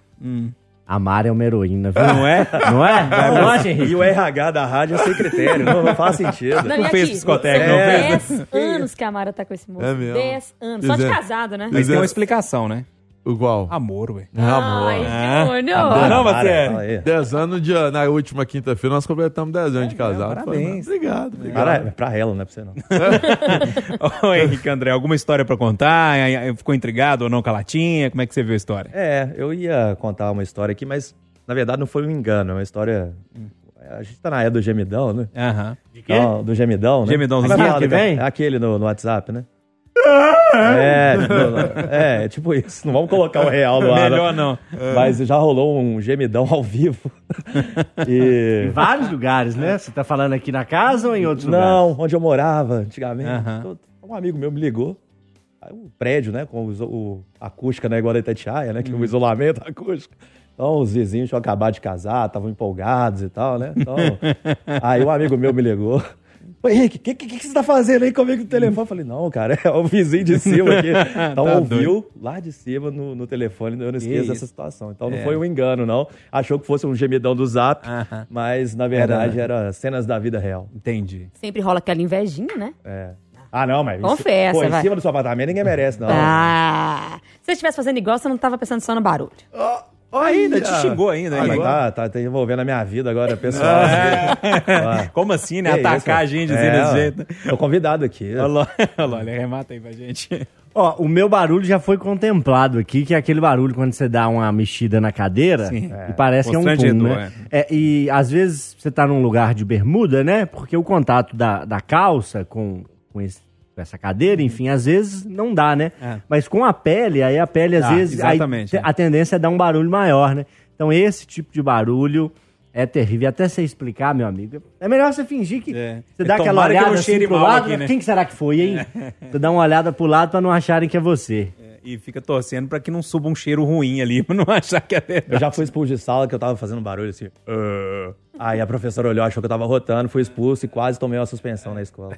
A Mara é uma heroína, viu? Não é? Não é? Não acha, E Henrique? o RH da rádio é sem critério, não, não faz sentido. Não, Não e fez são não dez fez? anos que a Mara tá com esse moço. É mesmo? 10 anos. Só de é. casado, né? Mas tem uma é. explicação, né? Igual. Amor, ué. Amor. Ai, Ah. Júnior. Ah, não, fala aí. 10 anos no dia, na última quinta-feira, nós completamos 10 anos de casado. É, parabéns. Foi, Obrigado, obrigado. Para, pra ela, não é pra você não. Ô, Henrique André, alguma história pra contar? Ficou intrigado ou não com a latinha? Como é que você viu a história? É, eu ia contar uma história aqui, mas na verdade não foi um engano, é uma história. A gente tá na era do gemidão, né? Aham. De quê? Não, do gemidão, né? Gemidãozinho Vai falar que vem? É aquele no, no WhatsApp, né? É, tipo, é, tipo isso. Não vamos colocar o real no ar. Melhor não. Mas já rolou um gemidão ao vivo. Em E. vários lugares, né? Você tá falando aqui na casa ou em outros lugares? Não, onde eu morava antigamente. Então, Um amigo meu me ligou. Aí o prédio, né, com o, o a acústica, né, igual da Itatiaia, né, que o isolamento acústico. Então, os vizinhos tinham acabado de casar, estavam empolgados e tal, né? Então, aí um amigo meu me ligou. Ô, Henrique, o que, que, que você tá fazendo aí comigo no telefone? Eu falei, não, cara, é o vizinho de cima aqui. Então, Tá ouviu lá de cima no, no telefone, eu não esqueço dessa situação. Então, não É. foi um engano, não. Achou que fosse um gemidão do zap, mas, na verdade, era... cenas da vida real. Entendi. Sempre rola aquela invejinha, né? É. Ah, não, mas... Confessa, Pô, em vai. cima do seu apartamento ninguém merece, não. Ah, se você estivesse fazendo igual, você não tava pensando só no barulho. Ainda te xingou ainda, Ah, hein? mas tá, tá, tá envolvendo a minha vida agora, pessoal. Ah. Como assim, né? Que Atacar isso? a gente assim É, desse ó. jeito. Tô convidado aqui. Olha lá, olha arremata aí pra gente. Ó, o meu barulho já foi contemplado aqui, que é aquele barulho quando você dá uma mexida na cadeira Sim. e parece que é um pum, né? É, e às vezes você tá num lugar de bermuda, né? Porque o contato da, da calça com, com, esse- com essa cadeira, enfim, às vezes não dá, né? É. Mas com a pele, aí a pele às Dá, vezes... aí exatamente, te- é. a tendência é dar um barulho maior, né? Então esse tipo de barulho é terrível. E até você explicar, meu amigo, é melhor você fingir que É. você dá Tomara aquela que olhada assim cheire pro lado, aqui, né? quem que será que foi, hein? Você dá uma olhada pro lado pra não acharem que é você. É, E fica torcendo pra que não suba um cheiro ruim ali, pra não achar que é verdade. Eu já fui expulso de sala que eu tava fazendo barulho assim. "Ah". Aí a professora olhou, achou que eu tava rotando, fui expulso e quase tomei uma suspensão na escola.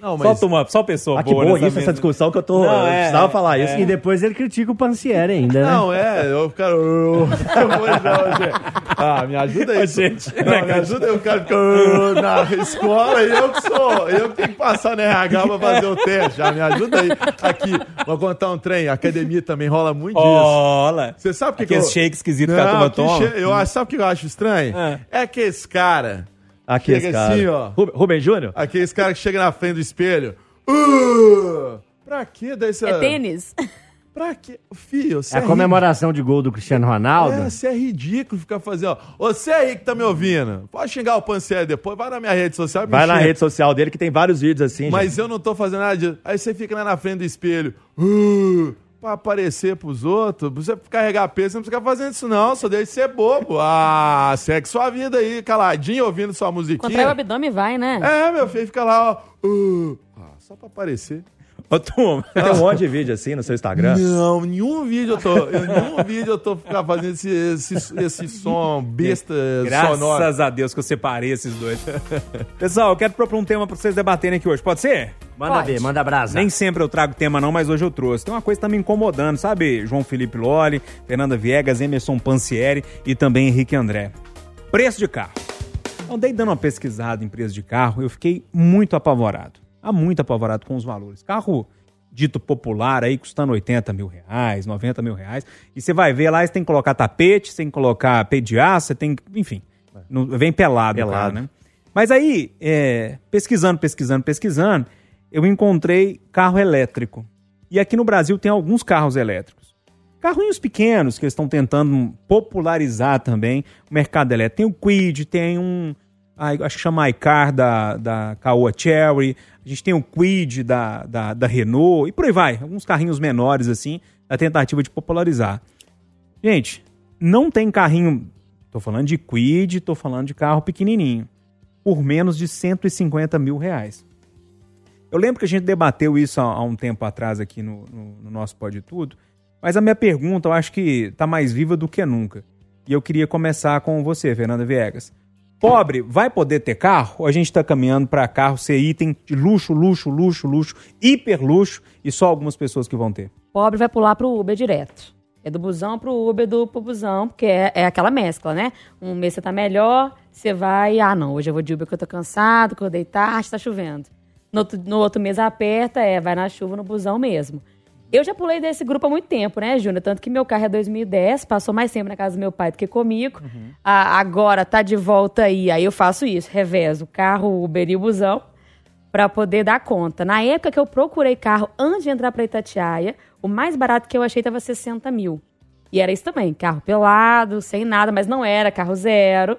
Não, Só, toma, só pessoa Ah, que boa isso, essa discussão que eu tô. Não, eu é, precisava falar isso. E depois ele critica o Pancieri ainda, né? Não, é, eu quero. Eu, eu, gente. Ah, me ajuda aí. gente. Não, me ajuda aí, o cara fica "Ah", na escola e eu que sou. Eu que tenho que passar na RH pra fazer o teste. Já me ajuda aí. Aqui, vou contar um trem. Academia também rola muito disso. Olha. Você sabe o que, Aqueles que eu... shakes esquisitos que a turma toma. che- eu acho, sabe o que eu acho estranho? Ah. É que esse cara, Aqui, Chega esse cara. assim, ó. Rubem, Júnior? aqueles cara que chega na frente do espelho. "Uh, pra quê? Daí você... É tênis? Pra quê? Fio, você É a comemoração de gol do Cristiano Ronaldo. É, você é ridículo ficar fazendo. Ó, você aí que tá me ouvindo, pode xingar o Pancieri depois, vai na minha rede social Vai na xinga. rede social dele que tem vários vídeos assim. Mas gente. eu não tô fazendo nada disso. Aí você fica lá na frente do espelho. Uh, pra aparecer pros outros. Pra você carregar peso, você não precisa ficar fazendo isso, não. Só deixa de ser bobo. Ah, segue sua vida aí, caladinho, ouvindo sua Contrai o musiquinha. abdômen vai, né? É, meu filho, fica lá, ó. Uh, ah, só pra aparecer. Ô, turma. Tem um monte de vídeo assim no seu Instagram. Não, nenhum vídeo eu tô. eu- nenhum vídeo eu tô ficar fazendo esse, esse, esse som besta Graças sonoro. a Deus que eu separei esses dois. Pessoal, eu quero propor um tema pra vocês debaterem aqui hoje. Pode ser? Manda Pode. ver, manda brasa. Nem sempre eu trago tema não, mas hoje eu trouxe. Tem uma coisa que tá me incomodando, sabe? João Felipe Loli, Fernanda Viegas, Emerson Pansieri e também Henrique André. Preço de carro. Andei dando uma pesquisada em preço de carro, eu fiquei muito apavorado. Ah, muito apavorado com os valores. Carro dito popular aí, custando 80 mil reais, 90 mil reais. E você vai ver lá, você tem que colocar tapete, você tem que colocar pediaço, você tem que... Enfim, não- vem pelado, Pelado. carro, né? Mas aí, é, pesquisando, pesquisando, pesquisando, eu encontrei carro elétrico. E aqui no Brasil tem alguns carros elétricos. Carrinhos pequenos que eles estão tentando popularizar também o mercado elétrico. Tem o Quid, tem um. Ai, acho que chama iCar da, da Caoa Cherry. A gente tem o Quid da, da, da Renault e por aí vai. Alguns carrinhos menores assim, na tentativa de popularizar. Gente, não tem carrinho. Tô falando de Quid, tô falando de carro pequenininho. Por menos de 150 mil reais. Eu lembro que a gente debateu isso há, há um tempo atrás aqui no, no, no nosso Pode Tudo, mas a minha pergunta eu acho que tá mais viva do que nunca. E eu queria começar com você, Fernanda Viegas. Pobre vai poder ter carro? A gente está caminhando para carro ser item de luxo, luxo, luxo, luxo, hiper luxo e só algumas pessoas que vão ter? Pobre vai pular pro Uber direto. É do busão pro Uber, do pro busão, porque é, é aquela mescla, né? Um mês você tá melhor, você vai, ah, não, hoje eu vou de Uber que eu tô cansado, acordei tarde, tá chovendo. No outro, no outro mês aperta, é, vai na chuva no busão mesmo. Eu já pulei desse grupo há muito tempo, né, Júnior? Tanto que meu carro é 2010, passou mais tempo na casa do meu pai do que comigo. Ah, agora tá de volta aí, aí eu faço isso, revezo carro, Uber e o busão para poder dar conta. Na época que eu procurei carro antes de entrar para Itatiaia, o mais barato que eu achei tava 60 mil. E era isso também, carro pelado, sem nada, mas não era carro zero.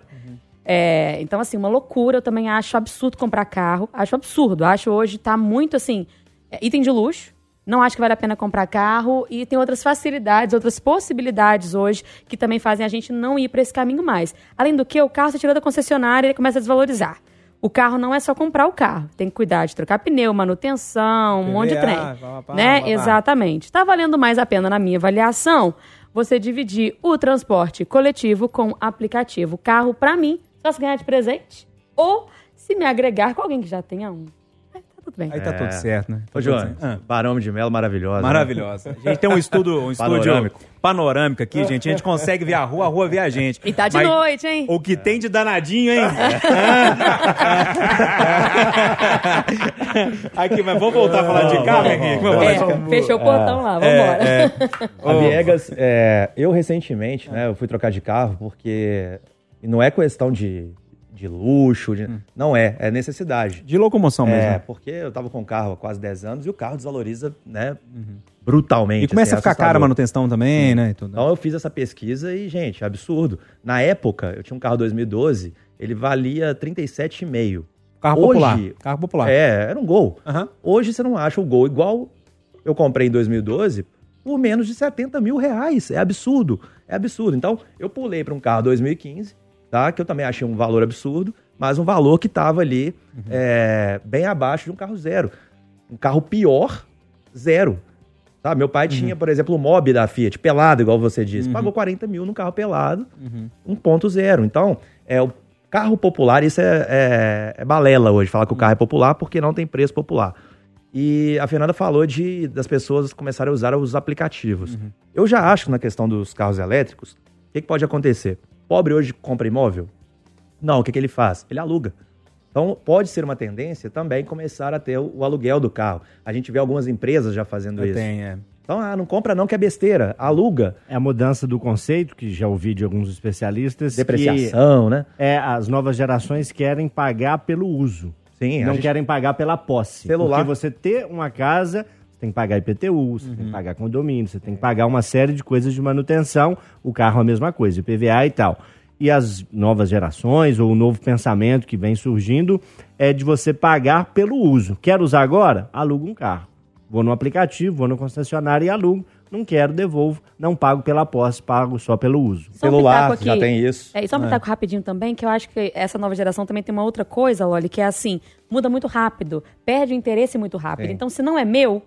É, então, assim, uma loucura. Eu também acho absurdo comprar carro. Acho absurdo. Acho hoje tá muito, assim, é, item de luxo. Não acho que vale a pena comprar carro. E tem outras facilidades, outras possibilidades hoje que também fazem a gente não ir para esse caminho mais. Além do que, o carro você tirou da concessionária e ele começa a desvalorizar. O carro não é só comprar o carro, tem que cuidar de trocar pneu, manutenção, um monte de trem. PVA, pá, pá, né? pá. Exatamente. Tá valendo mais a pena na minha avaliação você dividir o transporte coletivo com aplicativo. Carro, pra mim, só se ganhar de presente ou se me agregar com alguém que já tenha um. Tudo bem. Aí tá É. tudo certo, né? Tá Ô, João. Ah. Barão de Melo maravilhosa. né? Maravilhosa. A gente tem um estudo, um estúdio Panorâmico. panorâmico aqui, gente. A gente consegue ver a rua, a rua vê a gente. E tá de Mas noite, hein? O que tem de danadinho, hein? aqui, mas vamos voltar a falar de carro, Henrique? Vamos. É, fechou o portão lá, vambora. É, A Viegas, é, eu recentemente, né, eu fui trocar de carro porque não é questão de, de luxo, de- não é, é necessidade. De locomoção É, mesmo. porque eu tava com o carro há quase 10 anos e o carro desvaloriza, né, brutalmente. E começa assim, a ficar cara a manutenção também, né? E tudo. Então eu fiz essa pesquisa e, gente, absurdo. Na época, eu tinha um carro 2012, ele valia 37,5. Carro Hoje- popular. Carro popular. É, era um Gol. Aham. Hoje você não acha o Gol igual eu comprei em 2012 por menos de 70 mil reais. É absurdo. É absurdo. Então, eu pulei para um carro 2015, tá? Que eu também achei um valor absurdo, mas um valor que estava ali é, bem abaixo de um carro zero. Um carro pior, zero. Tá? Meu pai tinha, por exemplo, o Mob da Fiat, pelado, igual você disse. Pagou 40 mil num carro pelado, 1.0. Então, é o carro popular, isso é, é- é balela hoje, falar que o carro é popular porque não tem preço popular. E a Fernanda falou de das pessoas começarem a usar os aplicativos. Eu já acho que na questão dos carros elétricos, o que, que pode acontecer? Pobre hoje compra imóvel? Não, o que, que ele faz? Ele aluga. Então, pode ser uma tendência também começar a ter o, o aluguel do carro. A gente vê algumas empresas já fazendo isso. Tem, é. Então, ah, não compra não que é besteira, aluga. É a mudança do conceito, que já ouvi de alguns especialistas. Depreciação, né? Que é, as novas gerações querem pagar pelo uso. Sim, não gente- querem pagar pela posse. Celular. Porque você ter uma casa, tem que pagar IPTU, você tem que pagar condomínio, você tem que pagar uma série de coisas de manutenção, o carro é a mesma coisa, IPVA e tal. E as novas gerações, ou o novo pensamento que vem surgindo, é de você pagar pelo uso. Quer usar agora? Aluga um carro. Vou no aplicativo, vou no concessionário e alugo. Não quero, devolvo. Não pago pela posse, pago só pelo uso. Só um Celular, pitaco já tem isso. É, e só um pitaco rapidinho também, que eu acho que essa nova geração também tem uma outra coisa, Loli, que é assim, muda muito rápido, perde o interesse muito rápido. Sim. Então, se não é meu,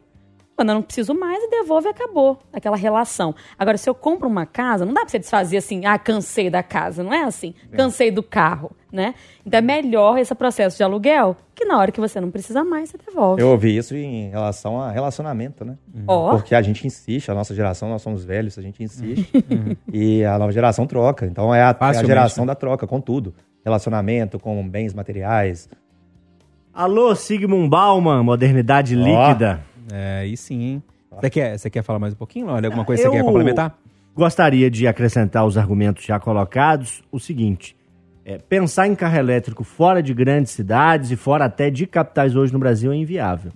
quando eu não preciso mais, devolve e acabou aquela relação. Agora, se eu compro uma casa, não dá pra você desfazer assim, ah, cansei da casa, não é assim, cansei do carro, né? Então é melhor esse processo de aluguel, que na hora que você não precisa mais, você devolve. Eu ouvi isso em relação a relacionamento, né? Ó, Porque a gente insiste, a nossa geração, nós somos velhos, a gente insiste. e a nova geração troca. Então é a, é a geração né? da troca, com tudo. Relacionamento, com bens materiais. Alô, Sigmund Bauman, modernidade líquida. É, aí sim, hein? Você quer, você quer falar mais um pouquinho, Olha, alguma coisa que você quer complementar? Gostaria de acrescentar os argumentos já colocados o seguinte: é, pensar em carro elétrico fora de grandes cidades e fora até de capitais hoje no Brasil é inviável.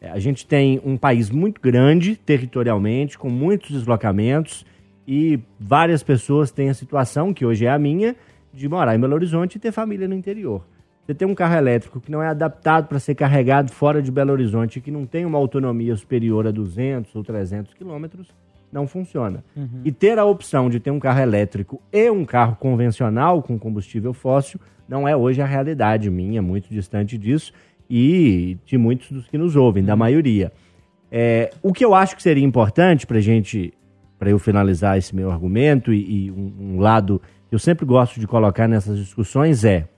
É, a gente tem um país muito grande territorialmente, com muitos deslocamentos e várias pessoas têm a situação, que hoje é a minha, de morar em Belo Horizonte e ter família no interior. Você tem um carro elétrico que não é adaptado para ser carregado fora de Belo Horizonte, que não tem uma autonomia superior a 200 ou 300 quilômetros, não funciona. E ter a opção de ter um carro elétrico e um carro convencional com combustível fóssil não é hoje a realidade minha, muito distante disso, e de muitos dos que nos ouvem, da maioria. É, o que eu acho que seria importante para gente, para eu finalizar esse meu argumento e, e um, um lado que eu sempre gosto de colocar nessas discussões é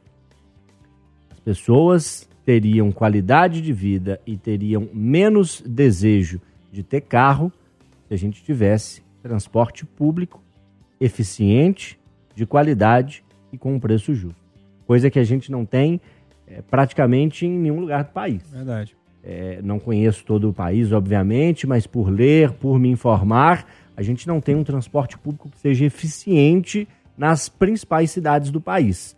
pessoas teriam qualidade de vida e teriam menos desejo de ter carro se a gente tivesse transporte público eficiente, de qualidade e com um preço justo. Coisa que a gente não tem é, praticamente em nenhum lugar do país. Verdade. É, não conheço todo o país, obviamente, mas por ler, por me informar, a gente não tem um transporte público que seja eficiente nas principais cidades do país.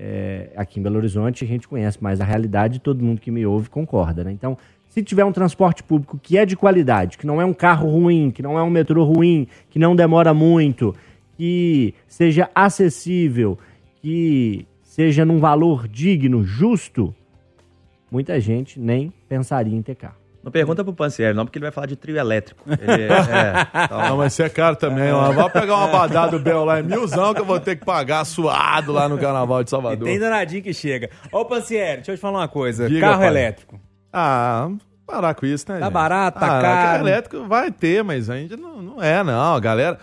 É, aqui em Belo Horizonte a gente conhece mais a realidade todo mundo que me ouve concorda. Né? Então, se tiver um transporte público que é de qualidade, que não é um carro ruim, que não é um metrô ruim, que não demora muito, que seja acessível, que seja num valor digno, justo, muita gente nem pensaria em ter carro. Não pergunta pro Pancieri, não, porque ele vai falar de trio elétrico. Ele, é, então, Não, mas isso é caro também. ó. Vai pegar uma badada do Bel lá, é milzão que eu vou ter que pagar suado lá no Carnaval de E Salvador. tem danadinho que chega. Ô, Pancieri, deixa eu te falar uma coisa. Diga, Carro pai. elétrico. Ah, parar com isso, né? Tá gente? barato, tá ah, caro. Carro elétrico vai ter, mas ainda não, não é, não. A galera.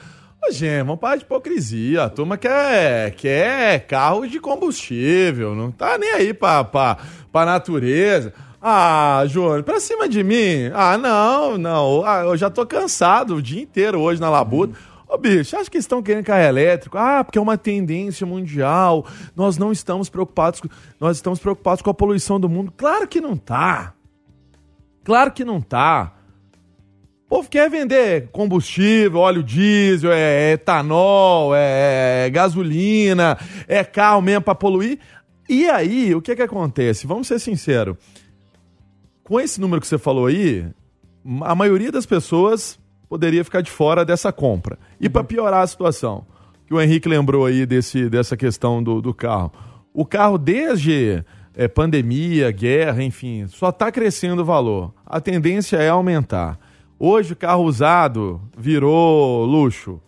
Ô, gente, vamos parar de hipocrisia. A turma quer, quer carro de combustível. Não tá nem aí pra, pra, pra natureza. Ah, Júnior, pra cima de mim? Ah, não, não. Ah, eu já tô cansado o dia inteiro hoje na labuta. Ô, bicho, acha que estão querendo carro elétrico? Ah, porque é uma tendência mundial. Nós não estamos preocupados com, nós estamos preocupados com a poluição do mundo. Claro que não tá. Claro que não tá. O povo quer vender combustível, óleo diesel, é, é etanol, é, é gasolina, é carro mesmo para poluir. E aí, o que que acontece? Vamos ser sinceros. Com esse número que você falou aí, a maioria das pessoas poderia ficar de fora dessa compra. E para piorar a situação, que o Henrique lembrou aí desse, dessa questão do, do carro. O carro, desde é, pandemia, guerra, enfim, só está crescendo o valor. A tendência é aumentar. Hoje, o carro usado virou luxo.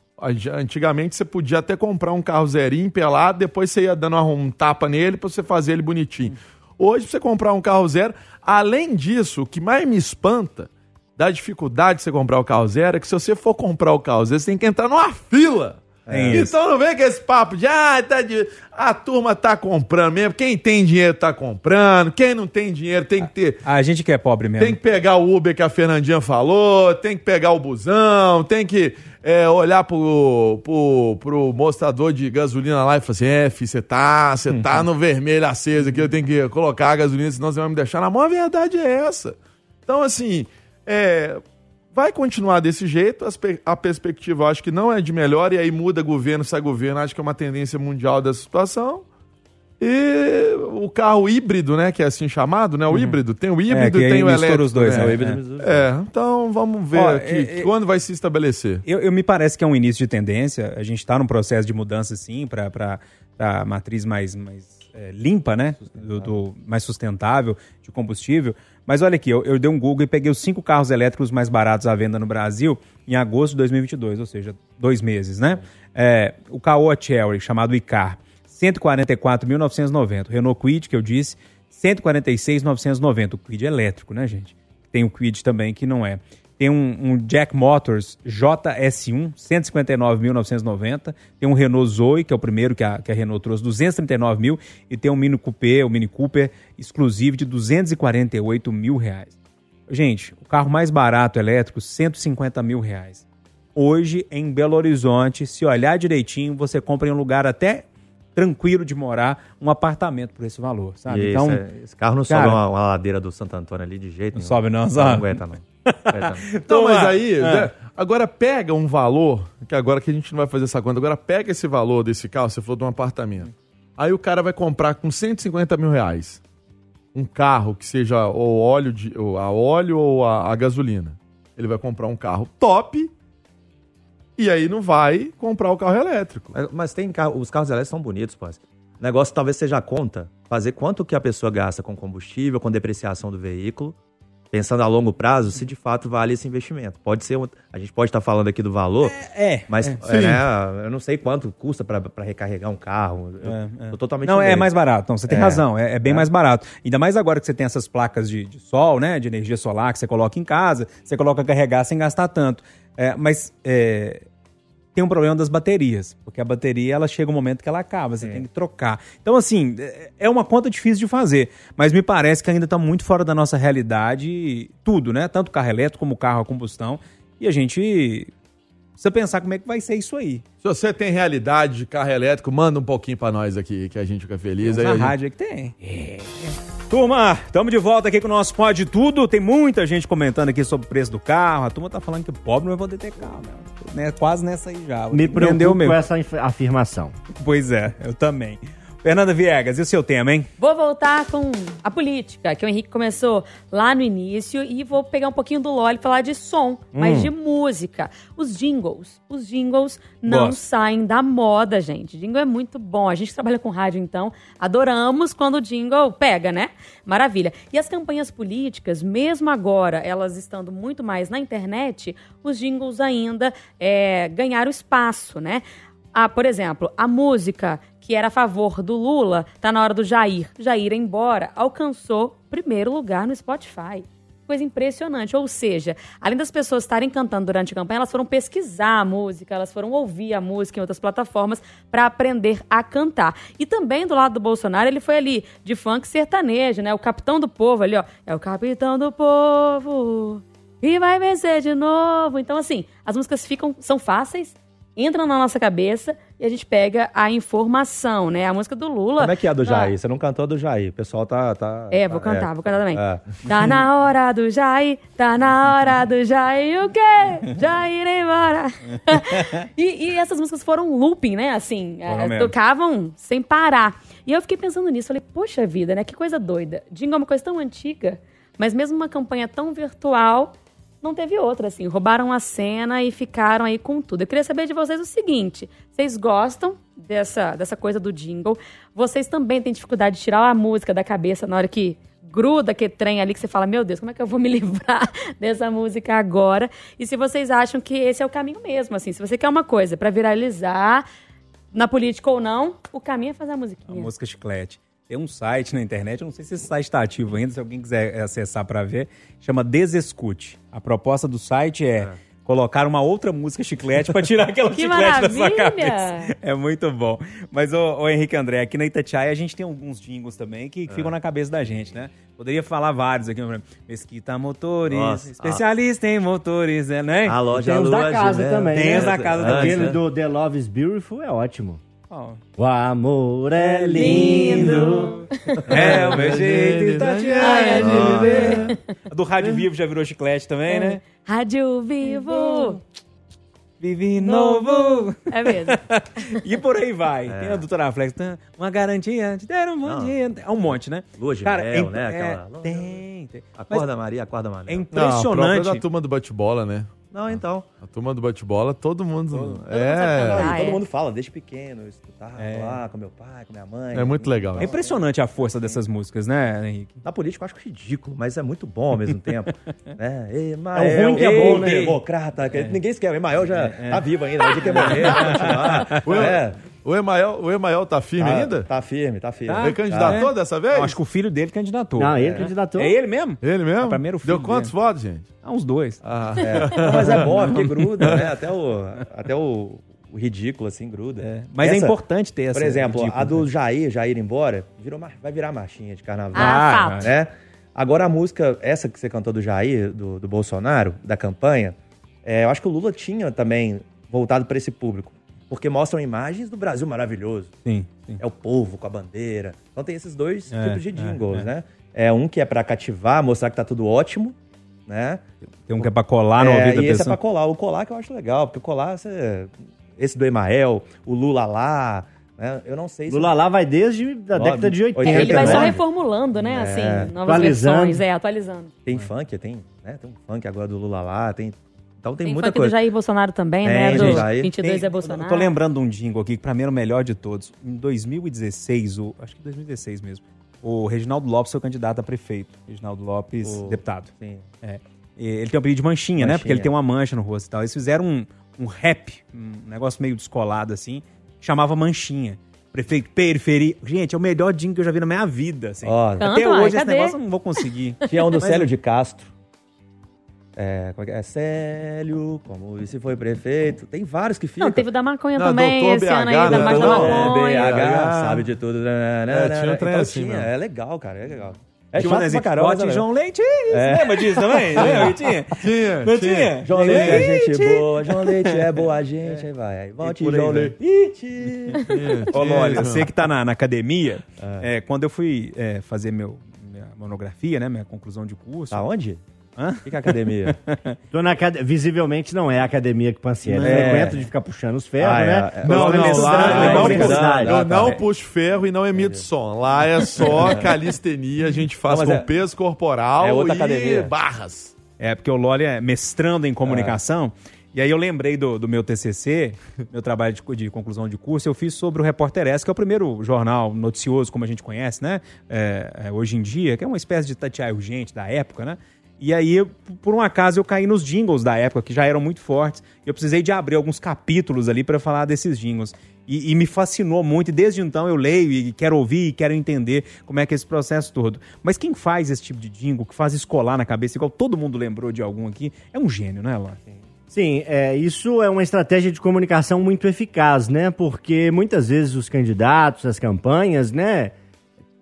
Antigamente, você podia até comprar um carro zerinho, pelado, depois você ia dando um tapa nele para você fazer ele bonitinho. Hoje, pra você comprar um carro zero, além disso, o que mais me espanta da dificuldade de você comprar o carro zero é que se você for comprar o carro zero, você tem que entrar numa fila. Isso. então não vem com esse papo de ah, tá de... a turma tá comprando mesmo. Quem tem dinheiro tá comprando, quem não tem dinheiro tem que ter. A gente que é pobre mesmo. Tem que pegar o Uber que a Fernandinha falou, tem que pegar o busão, tem que é, olhar pro, pro, pro mostrador de gasolina lá e falar assim: é, você tá, você tá no vermelho aceso aqui, eu tenho que colocar a gasolina, senão você vai me deixar na mão. A verdade é essa. Então, assim, é, vai continuar desse jeito. A perspectiva eu acho que não é de melhor, e aí muda governo, sai governo. Acho que é uma tendência mundial dessa situação. E o carro híbrido, né? Que é assim chamado, né? O híbrido. Tem o híbrido Uhum. É, e tem o elétrico. os dois, né? né? O híbrido É. É, então vamos ver Ó, aqui é- é- quando vai se estabelecer. Eu, eu me parece que é um início de tendência. A gente está num processo de mudança, sim, para a matriz mais, mais é, limpa, né? Do, do- mais sustentável de combustível. Mas olha aqui, eu, eu dei um Google e peguei os cinco carros elétricos mais baratos à venda no Brasil em agosto de 2022, ou seja, dois meses, né? É, o Caoa Cherry, chamado Icar, 144.990. Renault Kwid, que eu disse, 146.990. O Kwid elétrico, né, gente? Tem o Kwid também que não é. Tem um, um Jack Motors JS1, 159.990. Tem um Renault Zoe, que é o primeiro que a, que a Renault trouxe, 239 mil. E tem um Mini Coupé, o Mini Cooper exclusivo de 248 mil reais. Gente, o carro mais barato elétrico, 150 mil reais. Hoje, em Belo Horizonte, se olhar direitinho, você compra em um lugar até tranquilo de morar, um apartamento por esse valor, sabe? E então, esse, é- esse carro não cara, sobe uma, uma ladeira do Santo Antônio ali de jeito Não nenhum. sobe não, Não, sabe? aguenta não. Não aguenta não. Então, mas Toma. aí, É. né, agora pega um valor, que agora que a gente não vai fazer essa conta, agora pega esse valor desse carro, você falou de um apartamento. Aí o cara vai comprar com 150 mil reais um carro que seja ou óleo de, ou a óleo ou a, a gasolina. Ele vai comprar um carro top e aí não vai comprar o carro elétrico. Mas, mas tem carro, os carros elétricos são bonitos, pô. O negócio talvez seja a conta, fazer quanto que a pessoa gasta com combustível, com depreciação do veículo, pensando a longo prazo, se de fato vale esse investimento. Pode ser, um- a gente pode estar falando aqui do valor, é. mas é. é, né, eu não sei quanto custa para recarregar um carro. Eu É, é. tô totalmente Não, é mais barato. Não, você tem É. razão. É, é bem É. mais barato. Ainda mais agora que você tem essas placas de, de sol, né? De energia solar que você coloca em casa. Você coloca carregar sem gastar tanto. É, mas é, tem um problema das baterias. Porque a bateria, ela chega um momento que ela acaba. Você tem que trocar. Então, assim, é- é uma conta difícil de fazer. Mas me parece que ainda está muito fora da nossa realidade tudo, né? Tanto carro elétrico como o carro a combustão. E a gente precisa pensar como é que vai ser isso aí. Se você tem realidade de carro elétrico, manda um pouquinho pra nós aqui, que a gente fica feliz. Aí Na a gente- rádio é que tem. Turma, estamos de volta aqui com o nosso Pode Tudo. Tem muita gente comentando aqui sobre o preço do carro. A turma tá falando que pobre não vai poder ter carro, né? Quase nessa aí já. Me preocupo meu? com essa afirmação. Pois é, eu também. Fernanda Viegas, e o seu tema, hein? Vou voltar com a política, que o Henrique começou lá no início, e vou pegar um pouquinho do LOL e falar de som, mas de música. Os jingles. Os jingles não Gosto. saem da moda, gente. Jingle é muito bom. A gente trabalha com rádio, então, adoramos quando o jingle pega, né? Maravilha. E as campanhas políticas, mesmo agora, elas estando muito mais na internet, os jingles ainda é, ganharam espaço, né? Ah, por exemplo, a música que era a favor do Lula, tá na hora do Jair. Jair, embora, alcançou primeiro lugar no Spotify. Coisa impressionante. Ou seja, além das pessoas estarem cantando durante a campanha, elas foram pesquisar a música, elas foram ouvir a música em outras plataformas para aprender a cantar. E também do lado do Bolsonaro, ele foi ali de funk sertanejo, né? O capitão do povo ali, ó. É o capitão do povo e vai vencer de novo. Então, assim, as músicas ficam, são fáceis, entram na nossa cabeça e a gente pega a informação, né? A música do Lula. Como é que é a do Ah, Jair? Você não cantou a do Jair. O pessoal tá. tá É, vou tá- cantar, vou cantar também. É. Tá na hora do Jair, tá na hora do Jair, o quê? Jair embora. e, e essas músicas foram looping, né? Assim, mesmo. tocavam sem parar. E eu fiquei pensando nisso, falei, poxa vida, né? Que coisa doida. Jingle é uma coisa tão antiga, mas mesmo uma campanha tão virtual, não teve outra, assim. Roubaram a cena e ficaram aí com tudo. Eu queria saber de vocês o seguinte: vocês gostam dessa, dessa coisa do jingle? Vocês também têm dificuldade de tirar a música da cabeça na hora que gruda que trem ali que você fala, meu Deus, como é que eu vou me livrar dessa música agora? E se vocês acham que esse é o caminho mesmo, assim, se você quer uma coisa pra viralizar na política ou não, o caminho é fazer a A musiquinha. música chiclete. Tem um site na internet, eu não sei se esse site está ativo ainda, se alguém quiser acessar para ver, chama Desescute. A proposta do site é, colocar uma outra música chiclete para tirar aquela Que chiclete da sua maravilha! cabeça. É muito bom. Mas, ô, ô Henrique André, aqui na Itatiaia a gente tem alguns jingles também que ficam na cabeça da gente, né? Poderia falar vários aqui. por exemplo, Mesquita Motores, Nossa, especialista em motores, né? né? A loja Tem os da casa Gilberto. também. Tem né? os da casa também. Aquele né? do The Love is Beautiful é ótimo. O amor é lindo. É, o meu jeito é de viver. A do Rádio Vivo já virou chiclete também, né? Rádio Vivo. Vive novo. É mesmo. E por aí vai. Tem a doutora Flex, uma garantia de ter um bom Não. dia. É um monte, né? Lua de Cara, mel, é- né? é- Aquela- tem, tem. Acorda Maria, acorda Maria. É Não, a impressionante. da turma do bate-bola, né? Não, então. A turma do bate-bola, todo mundo. Todo mundo é, sabe cantar, Ah, e todo é. mundo fala, desde pequeno, eu escutava É. lá com meu pai, com minha mãe. é muito legal. É impressionante a força dessas músicas, né, Henrique? Na política eu acho ridículo, mas é muito bom ao mesmo tempo. né? Emael, É o ruim que é bom, né? Democrata, que ninguém esquece. O Emael já tá vivo ainda, o dia que morrer, vai continuar. É, o, Emael, o Emael tá firme tá, ainda? Tá firme, tá firme. Ele candidatou é? dessa vez? Eu acho que o filho dele candidatou. Não, ele candidatou. É ele mesmo? Ele mesmo? É primeiro filho Deu quantos dele. votos, gente? Ah, uns dois. Ah, Não, mas é bom, é porque gruda, né? Até o, até o, o ridículo, assim, gruda. Mas é Essa- importante ter essa. Por exemplo, ridícula, a do né? Jair, Jair embora, virou vai virar marchinha de carnaval. Ah, Ah, fato. né? Agora a música, essa que você cantou do Jair, do, do Bolsonaro, da campanha, é, eu acho que o Lula tinha também voltado para esse público. Porque mostram imagens do Brasil maravilhoso. Sim, sim. É o povo com a bandeira. Então tem esses dois É, tipos de é, jingles, é. né? É um que é para cativar, mostrar que tá tudo ótimo, né? Tem um que é pra colar no É, ouvido da e esse é pessoa. pra colar. O colar que eu acho legal, porque o colar, você... esse do Emael, o Lula lá, né? Eu não sei se... Lula lá vai desde a Nove, década de 80. oitenta, Ele vai né? só reformulando, né? Assim, novas Atualizando. versões, é, atualizando. Tem funk, tem, né? Tem um funk agora do Lula lá, tem... Então tem, Tem, muita funk do coisa. Jair Bolsonaro também, Tem, né? Do Jair. 22 Tem- é Bolsonaro. Eu tô lembrando de um jingle aqui que pra mim era o melhor de todos. Em 2016, o, acho que 2016 mesmo, o Reginaldo Lopes foi candidato a prefeito. Reginaldo Lopes, O- deputado. Sim. É. E Ele tem o apelido de manchinha, né? Manchinha. Porque ele tem uma mancha no rosto e tal. Eles fizeram um, um rap, um negócio meio descolado assim, chamava Manchinha. Prefeito Periferia. Gente, é o melhor jingle que eu já vi na minha vida. Assim. Canta, Até hoje esse cadê? negócio eu não vou conseguir. Tinha um do Mas- Célio de Castro. É, como é que é? Célio, como e se foi prefeito. Tem vários que ficam. Não, teve o da maconha Não, também, Doutor esse ano BH, aí, da né? da Não, é, maconha. BH, sabe de tudo. né, né, É, né, tinha um né. trem Então assim, tinha. É legal, cara, é legal. É Tinha chato pra caramba. Bote João Leite. Lembra disso também? Lembra tinha? tinha, Não tinha. tinha? João Leite é gente boa, João Leite é boa gente, aí vai. Aí aí João. Leite. Ô, Loli, isso, você que tá na, na academia, é, quando eu fui é, fazer meu, minha monografia, né, minha conclusão de curso, Tá onde? O que, que é academia? Tô na acad... Visivelmente não é a academia que o Pancieri É. frequenta de ficar puxando os ferros, Ah, é, né? é. Não, não, lá é eu não, eu não puxo ferro e não emito som. Lá é só calistenia, a gente faz Não, com é- peso corporal é outra e academia. barras. É, porque o Loli é mestrando em comunicação. E aí eu lembrei do, do meu TCC, meu trabalho de, de conclusão de curso, eu fiz sobre o Repórter S, que é o primeiro jornal noticioso, como a gente conhece, né? É, é, hoje em dia, que é uma espécie de Tatiai urgente da época, né? E aí, por um acaso, eu caí nos jingles da época, que já eram muito fortes. Eu precisei de abrir alguns capítulos ali para falar desses jingles. E, e me fascinou muito, e desde então eu leio e quero ouvir e quero entender como é que é esse processo todo. Mas quem faz esse tipo de jingle, que faz escolar na cabeça, igual todo mundo lembrou de algum aqui, é um gênio, né, Ló? Sim, é, isso é uma estratégia de comunicação muito eficaz, né? Porque muitas vezes os candidatos, as campanhas, né?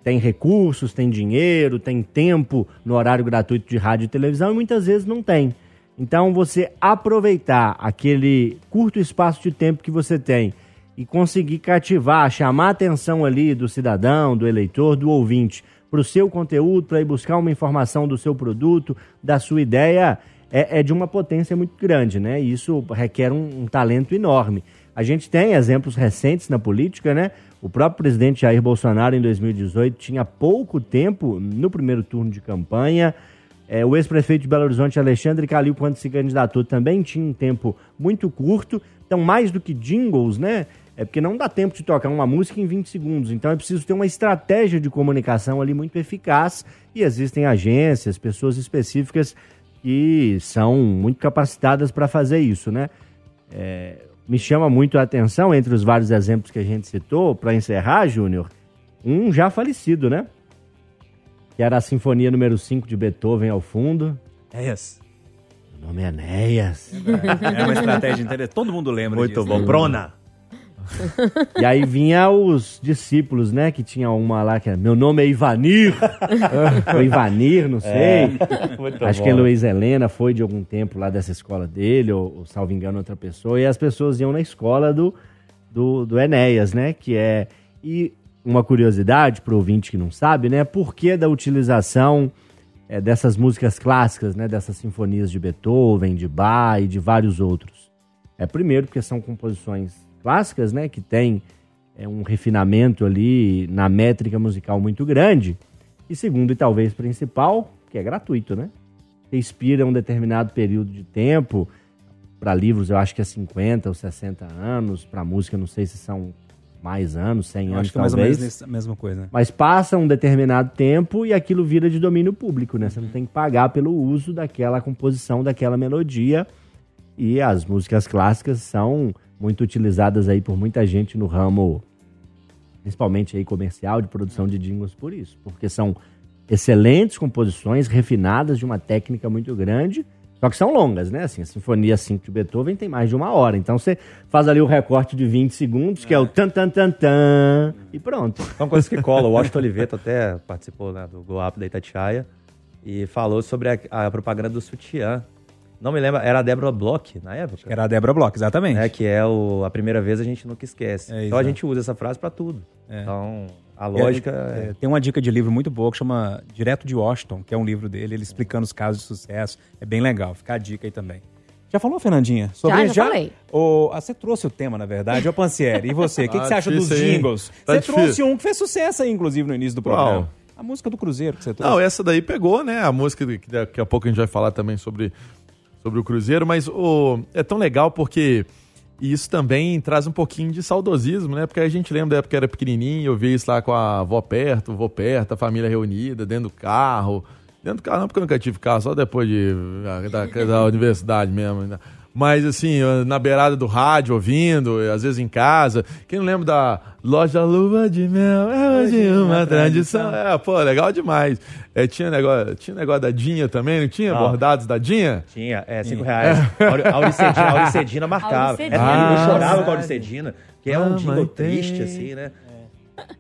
Tem recursos, tem dinheiro, tem tempo no horário gratuito de rádio e televisão e muitas vezes não tem. Então você aproveitar aquele curto espaço de tempo que você tem e conseguir cativar, chamar a atenção ali do cidadão, do eleitor, do ouvinte para o seu conteúdo, para ir buscar uma informação do seu produto, da sua ideia, é, é de uma potência muito grande, né? E isso requer um, um talento enorme. A gente tem exemplos recentes na política, né? O próprio presidente Jair Bolsonaro, em 2018, tinha pouco tempo no primeiro turno de campanha. É, o ex-prefeito de Belo Horizonte, Alexandre Calil, quando se candidatou, também tinha um tempo muito curto. Então, mais do que jingles, né? É porque não dá tempo de tocar uma música em 20 segundos. Então, é preciso ter uma estratégia de comunicação ali muito eficaz. E existem agências, pessoas específicas que são muito capacitadas para fazer isso, né? É, me chama muito a atenção, entre os vários exemplos que a gente citou, para encerrar, Júnior, um já falecido, né? Que era a Sinfonia número 5 de Beethoven ao fundo. É isso. O nome é Enéas. É uma estratégia interessante. Todo mundo lembra Muito disso. bom. Brona. E aí vinha os discípulos, né? Que tinha uma lá que era, meu nome é Ivanir. Ou Ivanir, não sei. Muito Acho bom. que a Luiz Helena foi de algum tempo lá dessa escola dele, ou, ou salvo engano, outra pessoa. E as pessoas iam na escola do, do, do Enéas, né? Que é. E uma curiosidade para o ouvinte que não sabe, né? Por que da utilização é, dessas músicas clássicas, né? Dessas sinfonias de Beethoven, de Bach e de vários outros? É primeiro porque são composições clássicas, né? Que tem é, um refinamento ali na métrica musical muito grande. E segundo e talvez principal, que é gratuito, né? Que inspira um determinado período de tempo. Para livros, eu acho que é 50 ou 60 anos. Para música, não sei se são mais anos, 100 Eu anos acho que é mais ou menos talvez. nessa mesma coisa. né? Mas passa um determinado tempo e aquilo vira de domínio público, né? Você não tem que pagar pelo uso daquela composição, daquela melodia. E as músicas clássicas são muito utilizadas aí por muita gente no ramo, principalmente aí comercial, de produção de jingles por isso. Porque são excelentes composições, refinadas, de uma técnica muito grande, só que são longas, né? Assim, a Sinfonia 5 de Beethoven tem mais de uma hora. Então você faz ali o recorte de 20 segundos, que é o tan tan tan tan, e pronto. São coisas que colam. O Washington Oliveto até participou né, do Go Up da Itatiaia e falou sobre a, a propaganda do sutiã. Não me lembro, era a Débora Bloch na época. Era a Débora Bloch, exatamente. né, que é o, a primeira vez a gente nunca esquece. É, então a gente usa essa frase pra tudo. É. Então a lógica É, é, tem uma dica de livro muito boa que chama Direto de Washington, que é um livro dele, ele explicando os casos de sucesso. É bem legal, fica a dica aí também. Já falou, Fernandinha? Sobre Já, já falei. O, ah, você trouxe o tema, na verdade, ô Pansieri. E você? O que, que Tá você acha dos jingles? Tá você difícil. trouxe um que fez sucesso aí, inclusive, no início do programa. A música do Cruzeiro que você trouxe. Não, essa daí pegou, né? A música que daqui a pouco a gente vai falar também sobre, sobre o Cruzeiro, mas o, é tão legal porque isso também traz um pouquinho de saudosismo, né? Porque a gente lembra da época que era pequenininho, eu via isso lá com a avó perto, o perto, a família reunida, dentro do carro. Dentro do carro não, porque eu nunca tive carro, só depois de, da, da universidade mesmo. Mas assim, na beirada do rádio, ouvindo, às vezes em casa. Quem não lembra da Loja Luva de Mel? É hoje uma tradição. É, pô, legal demais. É, tinha, negócio, tinha negócio da Dinha também, não tinha? Ah. Bordados da Dinha? tinha, é, cinco reais. A Auricedina, a Auricedina marcava. Auricedina. Era, eu Ah, chorava com a. Auricedina, que é um Mamãe jingle tem. triste, assim, né?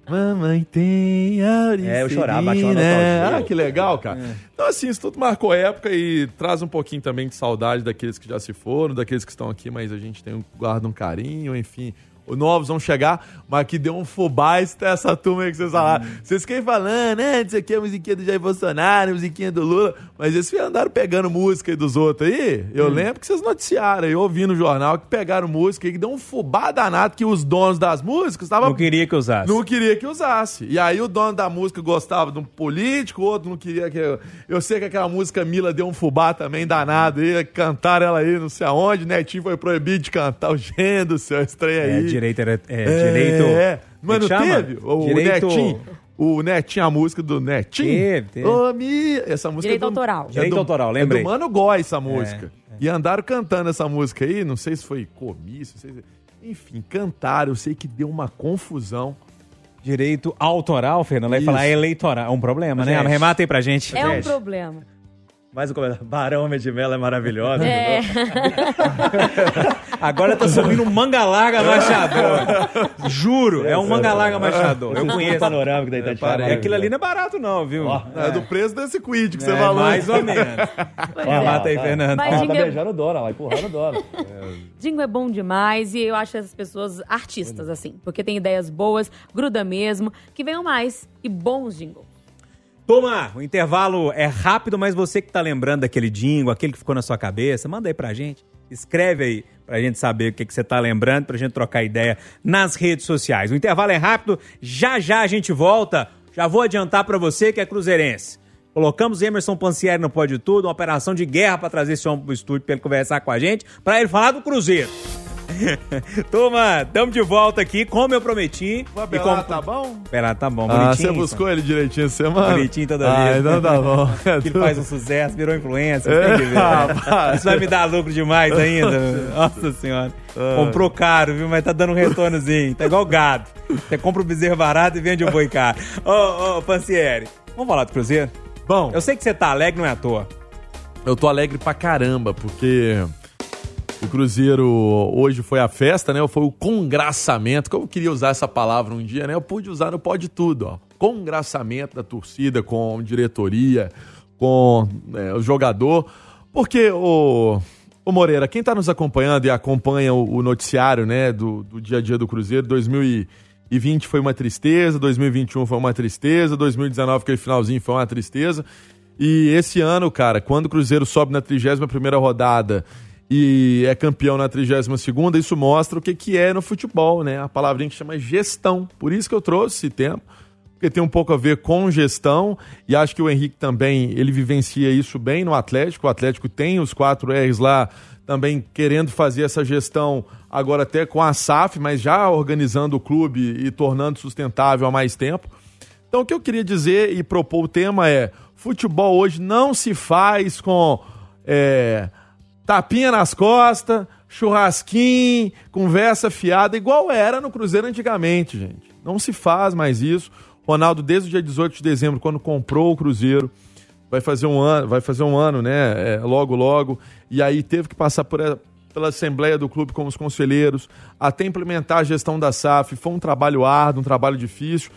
Mamãe tem a É, eu chorava, batia uma né? nostalgia. Ah, que legal, cara. Então, assim, isso tudo marcou época e traz um pouquinho também de saudade daqueles que já se foram, daqueles que estão aqui, mas a gente tem um, guarda um carinho, enfim. Novos vão chegar, mas que deu um fubá essa turma aí que vocês falaram. Vocês fiquem falando, né? Isso aqui é a musiquinha do Jair Bolsonaro, a musiquinha do Lula, mas eles andaram pegando música aí dos outros aí. Eu lembro que vocês noticiaram, eu ouvi no jornal que pegaram música e que deu um fubá danado que os donos das músicas estavam. Não queria que usasse. Não queria que usasse. E aí o dono da música gostava de um político, o outro não queria que. Eu sei que aquela música Mila deu um fubá também danado aí, cantaram ela aí, não sei aonde, Netinho foi proibido de cantar o gênero do seu estranho aí. É, direito era. É, direito. É, mas Como é que chama? teve? O Direito- Netinho. O Netinho, a música do Netinho. Teve, teve. Ô, Mi, essa música Direito é do, autoral. é Direito do- autoral, lembrei. É do Mano Gói essa música. E andaram cantando essa música aí, não sei se foi comício, não sei se... Enfim, cantaram, eu sei que deu uma confusão. Direito autoral, Fernando. Vai falar eleitoral. É um problema, né? Gente. Arremata aí pra gente. É um problema. Mais um comentário. Barão de Mello é maravilhosa. É. Agora tá subindo um manga larga machador. Juro, é um manga larga machador. Eu O conheço. panorâmico da Itatiaia. É, aquilo ali não é barato, não, viu? É, do preço desse quid que você É, falou. mais ou menos. Pois Arremata aí, tá. Fernando. Mas Ah, tá Dingo é- beijando o dólar, lá, empurrando o dólar. Jingle é bom demais e eu acho essas pessoas artistas, assim. Porque tem ideias boas, gruda mesmo. Que venham mais e bons jingles. Turma, o intervalo é rápido, mas você que tá lembrando daquele jingle, aquele que ficou na sua cabeça, manda aí pra gente. Escreve aí pra gente saber o que, que você tá lembrando, pra gente trocar ideia nas redes sociais. O intervalo é rápido, já já a gente volta. Já vou adiantar pra você que é cruzeirense. Colocamos Emerson Pancieri no Pode Tudo, uma operação de guerra pra trazer esse homem pro estúdio pra ele conversar com a gente, pra ele falar do Cruzeiro. Turma, estamos de volta aqui, como eu prometi. O E como- tá bom? Abelar tá bom, Ah, bonitinho. você buscou ele direitinho essa semana? Bonitinho toda Ah, vez. então tá bom. que ele faz um sucesso, virou influencer, tem que ver. É, rapaz. Isso vai me dar lucro demais ainda. Nossa senhora. Comprou caro, viu? Mas tá dando um retornozinho. Tá igual gado. Você compra o bezerro barato e vende o boi caro. Ô, ô, Pancieri, vamos falar do Cruzeiro? Bom, Eu sei que você tá alegre, não é à toa. eu tô alegre pra caramba, porque o Cruzeiro hoje foi a festa, né? Foi o congraçamento, que eu queria usar essa palavra um dia, né? Eu pude usar no Pode Tudo, ó. Congraçamento da torcida com diretoria, com é, o jogador. Porque o, o Moreira, quem tá nos acompanhando e acompanha o, o noticiário, né, do, do dia a dia do Cruzeiro, 2020 foi uma tristeza, 2021 foi uma tristeza, 2019 aquele finalzinho foi uma tristeza. E esse ano, cara, quando o Cruzeiro sobe na 31ª rodada e é campeão na 32ª, isso mostra o que, que é no futebol, né? A palavrinha que chama gestão. Por isso que eu trouxe esse tema, porque tem um pouco a ver com gestão e acho que o Henrique também, ele vivencia isso bem no Atlético. O Atlético tem os quatro R's lá também querendo fazer essa gestão agora até com a SAF, mas já organizando o clube e tornando sustentável há mais tempo. Então, o que eu queria dizer e propor o tema é: futebol hoje não se faz com é, tapinha nas costas, churrasquinho, conversa fiada, igual era no Cruzeiro antigamente, gente. Não se faz mais isso. Ronaldo, desde o dia 18 de dezembro, quando comprou o Cruzeiro, vai fazer um ano, vai fazer um ano, né? é, logo, logo. E aí teve que passar por, pela Assembleia do Clube com os conselheiros, até implementar a gestão da SAF. Foi um trabalho árduo, um trabalho difícil.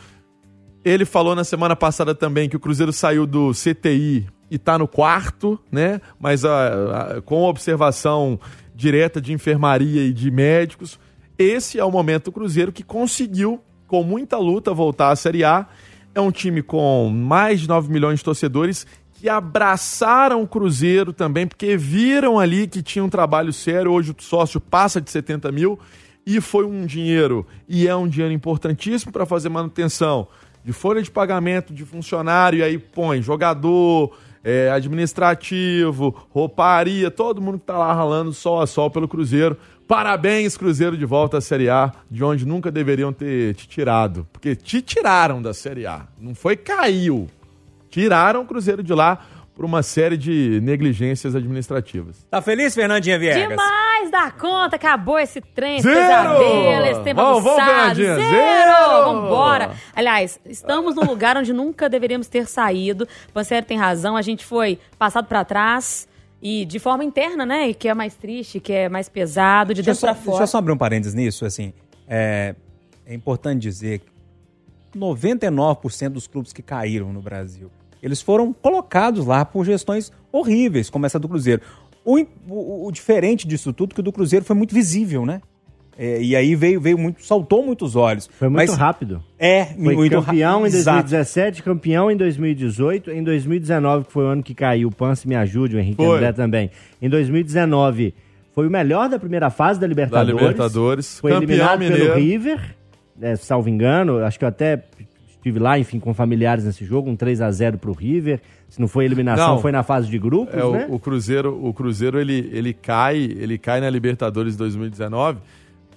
Ele falou na semana passada também que o Cruzeiro saiu do CTI e está no quarto, né? Mas a- a- com observação direta de enfermaria e de médicos. Esse é o momento do Cruzeiro que conseguiu, com muita luta, voltar à Série A. É um time com mais de 9 milhões de torcedores que abraçaram o Cruzeiro também, porque viram ali que tinha um trabalho sério. Hoje o sócio passa de 70 mil e foi um dinheiro, e é um dinheiro importantíssimo para fazer manutenção de folha de pagamento de funcionário, e aí põe jogador, é, administrativo, rouparia, todo mundo que tá lá ralando sol a sol pelo Cruzeiro. Parabéns, Cruzeiro, de volta à Série A, de onde nunca deveriam ter te tirado. Porque te tiraram da Série A. Não foi caiu. Tiraram o Cruzeiro de lá por uma série de negligências administrativas. Tá feliz, Fernandinha Viegas? Demais da conta, acabou esse trem, esse Zero! pesadelo, esse tempo Vamos. Fernandinha, Zero! zero! Vambora! Aliás, estamos num lugar onde nunca deveríamos ter saído. Pancero tem razão, a gente foi passado pra trás e de forma interna, né? E que é mais triste, que é mais pesado, de Deixa dentro só, pra deixa fora. eu só abrir um parênteses nisso, assim. É, é importante dizer que 99% dos clubes que caíram no Brasil, eles foram colocados lá por gestões horríveis, como essa do Cruzeiro. O, o- o diferente disso tudo é que o do Cruzeiro foi muito visível, né? É, e aí veio, veio muito, saltou muitos olhos. Foi muito Mas rápido. É, Foi muito campeão em Exato. 2017, campeão em 2018, em 2019, que foi o ano que caiu, o Pance me ajude, o Henrique Foi. André também. Em 2019, foi o melhor da primeira fase da Da Libertadores. Libertadores. Foi eliminado mineiro. pelo River, né, salvo engano, acho que eu até estive lá, enfim, com familiares nesse jogo, um 3 a 0 pro River. Se não foi eliminação, Não. foi na fase de grupos, É, o- né? o, Cruzeiro, o Cruzeiro ele, ele cai, ele cai na Libertadores 2019.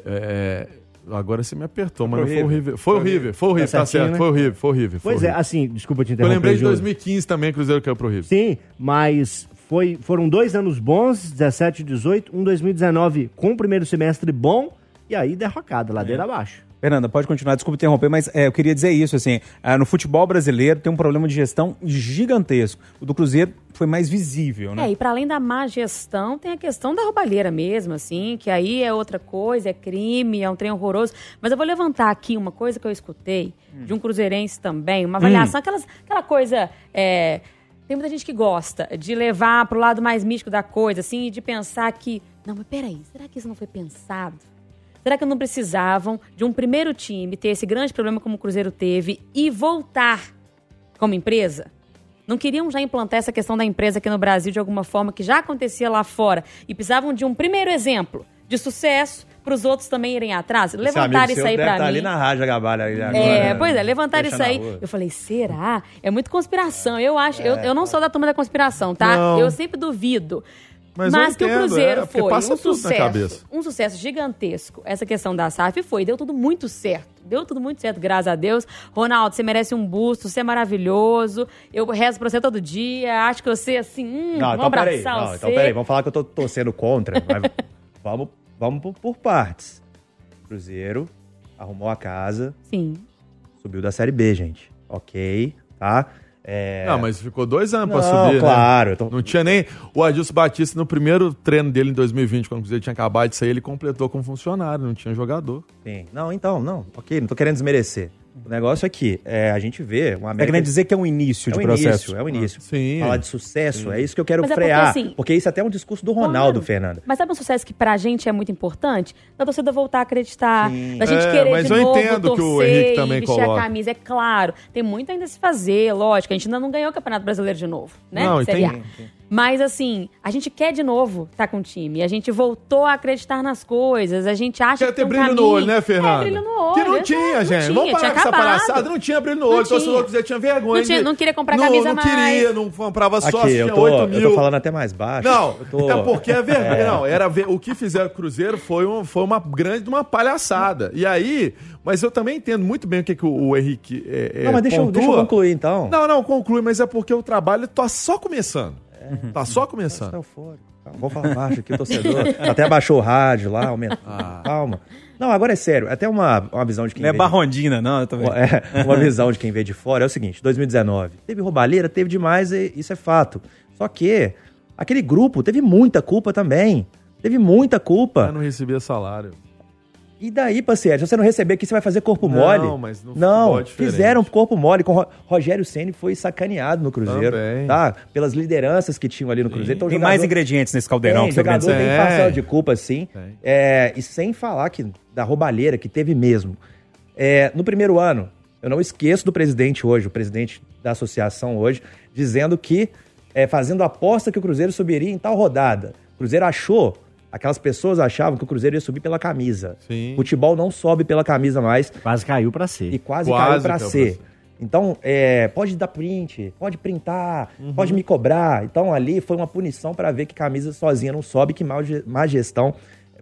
É, agora você me apertou, mas Foi o foi o River. Foi o River, foi o River, tá, certo. né? Foi o River, foi o River. foi Pois o é, River. assim, desculpa te Eu interromper, lembrei de Júlio. 2015 também, o Cruzeiro caiu pro River. Sim, mas foi, foram dois anos bons, 17 e 18, um 2019 com o primeiro semestre bom, e aí derrocada, ladeira abaixo. Fernanda, pode continuar, desculpa interromper, mas é, eu queria dizer isso, assim, ah, no futebol brasileiro tem um problema de gestão gigantesco. O do Cruzeiro foi mais visível, né? É, e para além da má gestão, tem a questão da roubalheira mesmo, assim, que aí é outra coisa, é crime, é um trem horroroso. Mas eu vou levantar aqui uma coisa que eu escutei de um cruzeirense também, uma avaliação, aquelas, aquela coisa. é, tem muita gente que gosta de levar pro lado mais místico da coisa, assim, e de pensar que. Não, mas peraí, será que isso não foi pensado? Será que não precisavam de um primeiro time ter esse grande problema como o Cruzeiro teve e voltar como empresa? Não queriam já implantar essa questão da empresa aqui no Brasil de alguma forma que já acontecia lá fora e precisavam de um primeiro exemplo de sucesso para os outros também irem atrás? Levantar isso aí para mim. ali na Rádio Gabalha ali agora. É, pois é, levantar isso aí. Eu falei, será? É muito conspiração. Eu acho, eu, eu não sou da turma da conspiração, tá? Não. Eu sempre duvido. Mas Mas, que o entendo, Cruzeiro é, foi passa um sucesso, um sucesso gigantesco. Essa questão da SAF foi, deu tudo muito certo. Deu tudo muito certo, graças a Deus. Ronaldo, você merece um busto, você é maravilhoso. Eu rezo pra você todo dia. Acho que você, assim, hum, Não, vamos então peraí. abraçar Não, você. então peraí, vamos falar que eu tô torcendo contra. vamos vamos por, por partes. Cruzeiro arrumou a casa, Sim. subiu da Série B, gente. Ok, tá? É... Não, mas ficou dois anos pra Não, subir, claro, né? eu tô- Não tinha nem... O Adilson Batista, no primeiro treino dele em 2020, quando o Cruzeiro tinha acabado de sair, ele completou como funcionário, não tinha jogador. Sim. Não, então, não. Ok, não tô querendo desmerecer. O negócio é que é, a gente vê uma Tá querendo dizer que é um início é de o processo. início, é o início. Sim. Falar de sucesso, é isso que eu quero Mas é porque, frear. assim, porque isso até é um discurso do Ronaldo, Claro. Fernanda. Mas sabe um sucesso que pra gente é muito importante? Da torcida voltar a acreditar, Sim. da gente É, querer mas de eu novo entendo que o torcer Henrique e também vestir coloca. a camisa. É claro, tem muito ainda a se fazer, lógico. A gente ainda não ganhou o Campeonato Brasileiro de novo, né? Não, Série tem-. Mas assim, a gente quer de novo estar com o time. A gente voltou a acreditar nas coisas. A gente acha Quer que ter tem um brilho no caminho. olho, né, Fernanda? É, brilho no olho. Que não tinha, não gente. tinha, Vamos parar com essa palhaçada. Não tinha brilho no olho. Não O torcedor tinha. vergonha. Não tinha- de- não queria comprar não, camisa Não queria, mais. não comprava sócio, Aqui, eu tô, 8 eu mil. tô falando até mais baixo. Não, Eu tô- é porque é verdade. Não, era ver, o que fizeram com o Cruzeiro foi, um, foi uma grande uma palhaçada. E aí, mas eu também entendo muito bem o que, que o, o Henrique é, é, Não, mas deixa, eu- deixa eu concluir então. Não, não, conclui, mas é porque o trabalho tá só começando. Tá só Tá começando. eufórico. Calma, Vamos falar baixo aqui, o torcedor. Até abaixou o rádio lá, aumentou. Calma. Não, agora é sério. Até uma, uma visão de quem Não é vê de- barrondina, não, eu tô vendo. É, uma visão de quem vê de fora é o seguinte: 2019, teve roubalheira, teve demais, e isso é fato. Só que aquele grupo teve muita culpa também. Teve muita Eu culpa. não recebia salário. E daí, parceiro, se você não receber aqui, você vai fazer corpo Não, mole? mas no não, futebol é fizeram corpo mole. Com Ro- Rogério Ceni foi sacaneado no Cruzeiro, Também. tá? Pelas lideranças que tinham ali no Cruzeiro. Então, Tem jogador- mais ingredientes nesse caldeirão tem, que você quer jogador dizer. tem É. parcela de culpa, sim. É, e sem falar que da roubalheira que teve mesmo. É, no primeiro ano, eu não esqueço do presidente hoje, o presidente da associação hoje, dizendo que, é, fazendo aposta que o Cruzeiro subiria em tal rodada. O Cruzeiro achou, aquelas pessoas achavam que o Cruzeiro ia subir pela camisa. Sim. Futebol não sobe pela camisa mais Quase caiu pra ser. e quase, Quase caiu pra caiu ser. pra. Então, é, pode dar print, pode printar, Uhum. pode me cobrar. Então, ali foi uma punição para ver que camisa sozinha não sobe, que ge- má gestão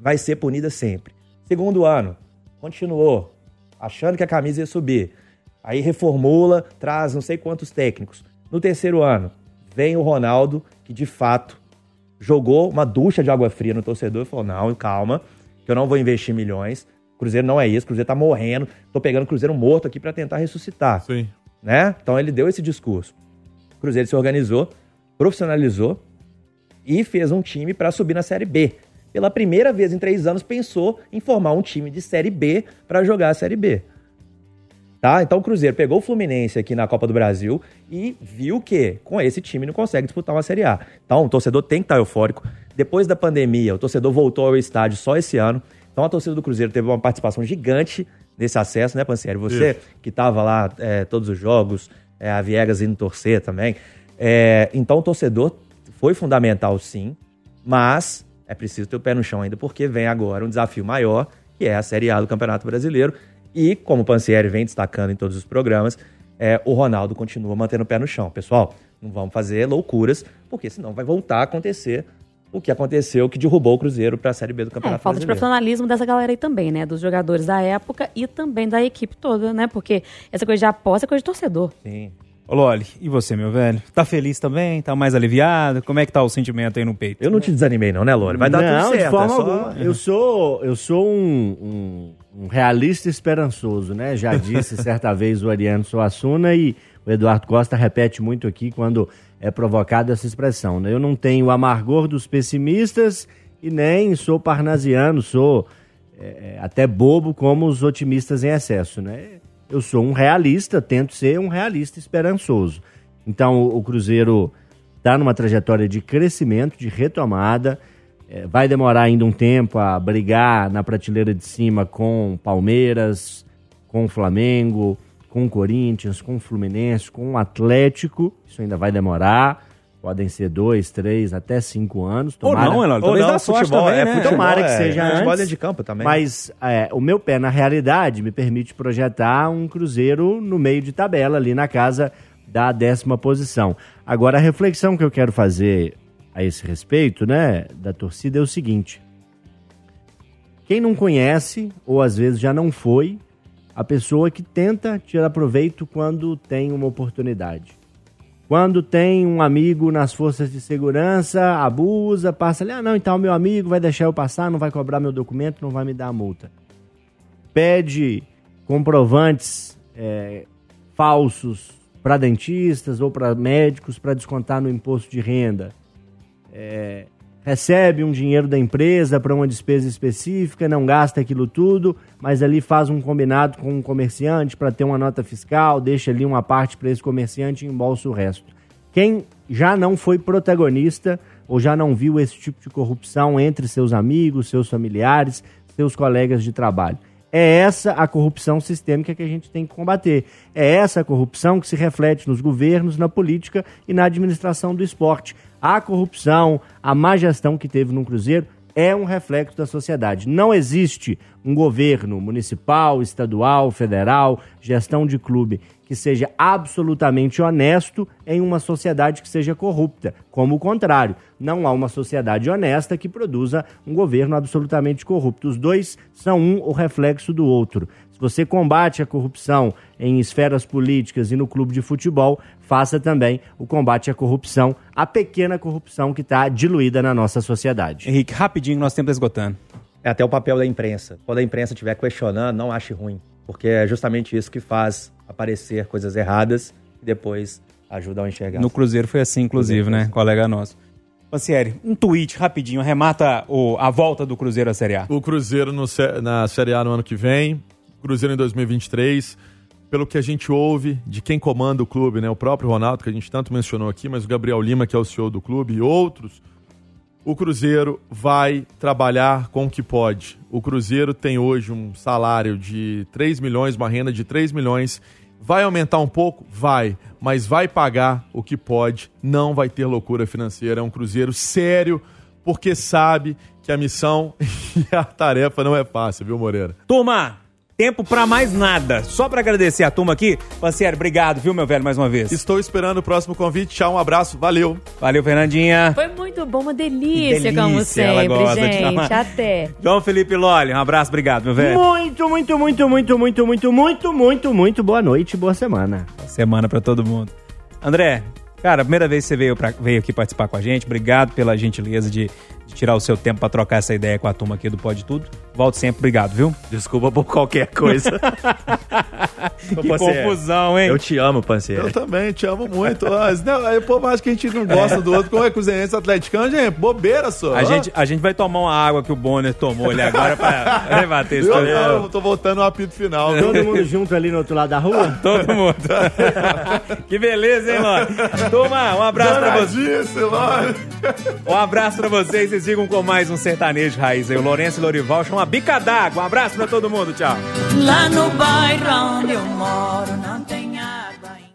vai ser punida sempre. Segundo ano, continuou, achando que a camisa ia subir. Aí reformula, traz não sei quantos técnicos. No terceiro ano, vem o Ronaldo, que de fato jogou uma ducha de água fria no torcedor e falou: não, calma, que eu não vou investir milhões. Cruzeiro não é isso, Cruzeiro tá morrendo. Tô pegando o Cruzeiro morto aqui para tentar ressuscitar. Sim. Né? Então ele deu esse discurso. O Cruzeiro se organizou, profissionalizou e fez um time para subir na Série B. Pela primeira vez em três anos, pensou em formar um time de Série B para jogar a Série B. Tá? Então o Cruzeiro pegou o Fluminense aqui na Copa do Brasil e viu que com esse time não consegue disputar uma Série A. Então o torcedor tem que estar eufórico. Depois da pandemia, o torcedor voltou ao estádio só esse ano. Então a torcida do Cruzeiro teve uma participação gigante nesse acesso, né, Pansieri? Você que estava lá é, todos os jogos, é, a Viegas indo torcer também. É, então o torcedor foi fundamental sim, mas é preciso ter o pé no chão ainda, porque vem agora um desafio maior, que é a Série A do Campeonato Brasileiro. E, como o Pansieri vem destacando em todos os programas, é, o Ronaldo continua mantendo o pé no chão. Pessoal, não vamos fazer loucuras, porque senão vai voltar a acontecer o que aconteceu, que derrubou o Cruzeiro para a Série B do É, Campeonato falta de profissionalismo dessa galera aí também, né? Dos jogadores da época e também da equipe toda, né? Porque essa coisa de aposta é coisa de torcedor. Sim. Ô, Loli, e você, meu velho? Tá feliz também? Tá mais aliviado? Como é que tá o sentimento aí no peito? Eu não te desanimei não, né, Lore? Vai dar não, tudo certo. de forma é só- alguma. Eu sou, eu sou um, um- um realista esperançoso, né? Já disse certa vez o Ariano Suassuna e o Eduardo Costa repete muito aqui quando é provocada essa expressão. Né? Eu não tenho o amargor dos pessimistas e nem sou parnasiano, sou é, é, até bobo como os otimistas em excesso, né? Eu sou um realista, tento ser um realista esperançoso. Então o, o Cruzeiro está numa trajetória de crescimento, de retomada. É, vai demorar ainda um tempo a brigar na prateleira de cima com Palmeiras, com Flamengo, com Corinthians, com Fluminense, com Atlético. Isso ainda vai demorar. Podem ser dois, três, até cinco anos. Ou Tomara- não, Elon, Ou talvez não, dá sorte futebol, também, é né? futebol, Tomara que é, seja futebol antes. de campo também. Mas é, o meu pé na realidade me permite projetar um Cruzeiro no meio de tabela, ali na casa da décima posição. Agora, a reflexão que eu quero fazer a esse respeito, né, da torcida é o seguinte. Quem não conhece, ou às vezes já não foi, a pessoa que tenta tirar proveito quando tem uma oportunidade. Quando tem um amigo nas forças de segurança, abusa, passa ali, ah, não, então meu amigo vai deixar eu passar, não vai cobrar meu documento, não vai me dar a multa. Pede comprovantes é, falsos para dentistas ou para médicos para descontar no imposto de renda. É, recebe um dinheiro da empresa para uma despesa específica, não gasta aquilo tudo, mas ali faz um combinado com um comerciante para ter uma nota fiscal, deixa ali uma parte para esse comerciante e embolsa o resto. Quem já não foi protagonista ou já não viu esse tipo de corrupção entre seus amigos, seus familiares, seus colegas de trabalho? É essa a corrupção sistêmica que a gente tem que combater. É essa a corrupção que se reflete nos governos, na política e na administração do esporte. A corrupção, a má gestão que teve no Cruzeiro é um reflexo da sociedade. Não existe um governo municipal, estadual, federal, gestão de clube que seja absolutamente honesto em uma sociedade que seja corrupta. Como o contrário, não há uma sociedade honesta que produza um governo absolutamente corrupto. Os dois são um o reflexo do outro. Se você combate a corrupção em esferas políticas e no clube de futebol, faça também o combate à corrupção, a pequena corrupção que está diluída na nossa sociedade. Henrique, rapidinho, nosso tempo esgotando. É até o papel da imprensa. Quando a imprensa estiver questionando, não ache ruim. Porque é justamente isso que faz aparecer coisas erradas e depois ajuda a enxergar. No Cruzeiro foi assim, inclusive, né? Colega nosso. Pancieri, um tweet rapidinho, arremata o- a volta do Cruzeiro à Série A. O Cruzeiro no na Série A no ano que vem, Cruzeiro em 2023. Pelo que a gente ouve de quem comanda o clube, né? O próprio Ronaldo, que a gente tanto mencionou aqui, mas o Gabriel Lima, que é o CEO do clube, e outros. O Cruzeiro vai trabalhar com o que pode. O Cruzeiro tem hoje um salário de 3 milhões, uma renda de 3 milhões. Vai aumentar um pouco? Vai. Mas vai pagar o que pode. Não vai ter loucura financeira. É um Cruzeiro sério, porque sabe que a missão e a tarefa não é fácil, viu, Moreira? Turma, tempo pra mais nada. Só pra agradecer a turma aqui. Pancieri, obrigado, viu, meu velho, mais uma vez. Estou esperando o próximo convite. Tchau, um abraço. Valeu. Valeu, Fernandinha. Foi muito bom, uma delícia, como delícia, ela sempre, gente. Até. João Felipe Lolli, um abraço, obrigado, meu velho. Muito, muito, muito, muito, muito, muito, muito, muito, muito boa noite, boa semana. Semana pra todo mundo. André, cara, primeira vez que você veio, pra, veio aqui participar com a gente. Obrigado pela gentileza de tirar o seu tempo pra trocar essa ideia com a turma aqui do Pode Tudo. Volte sempre, obrigado, viu? Desculpa por qualquer coisa. Que confusão, hein? Eu te amo, Panceiro. Eu também te amo muito. Mas, não, aí, pô, mas acho que a gente não gosta do outro. Como é cruzeirense atleticano, gente? Bobeira só. A gente, a gente vai tomar uma água que o Bonner tomou ali agora pra rebater esse Eu, eu tô voltando ao apito final. Todo mundo junto ali no outro lado da rua? Todo mundo. que beleza, hein, Ló? Turma, um abraço pra vocês. Um abraço pra vocês. Sigam com mais um sertanejo raiz aí. O Lourenço Lorival chama Bica d'Água. Um abraço pra todo mundo, tchau. Lá no bairro onde eu moro não tem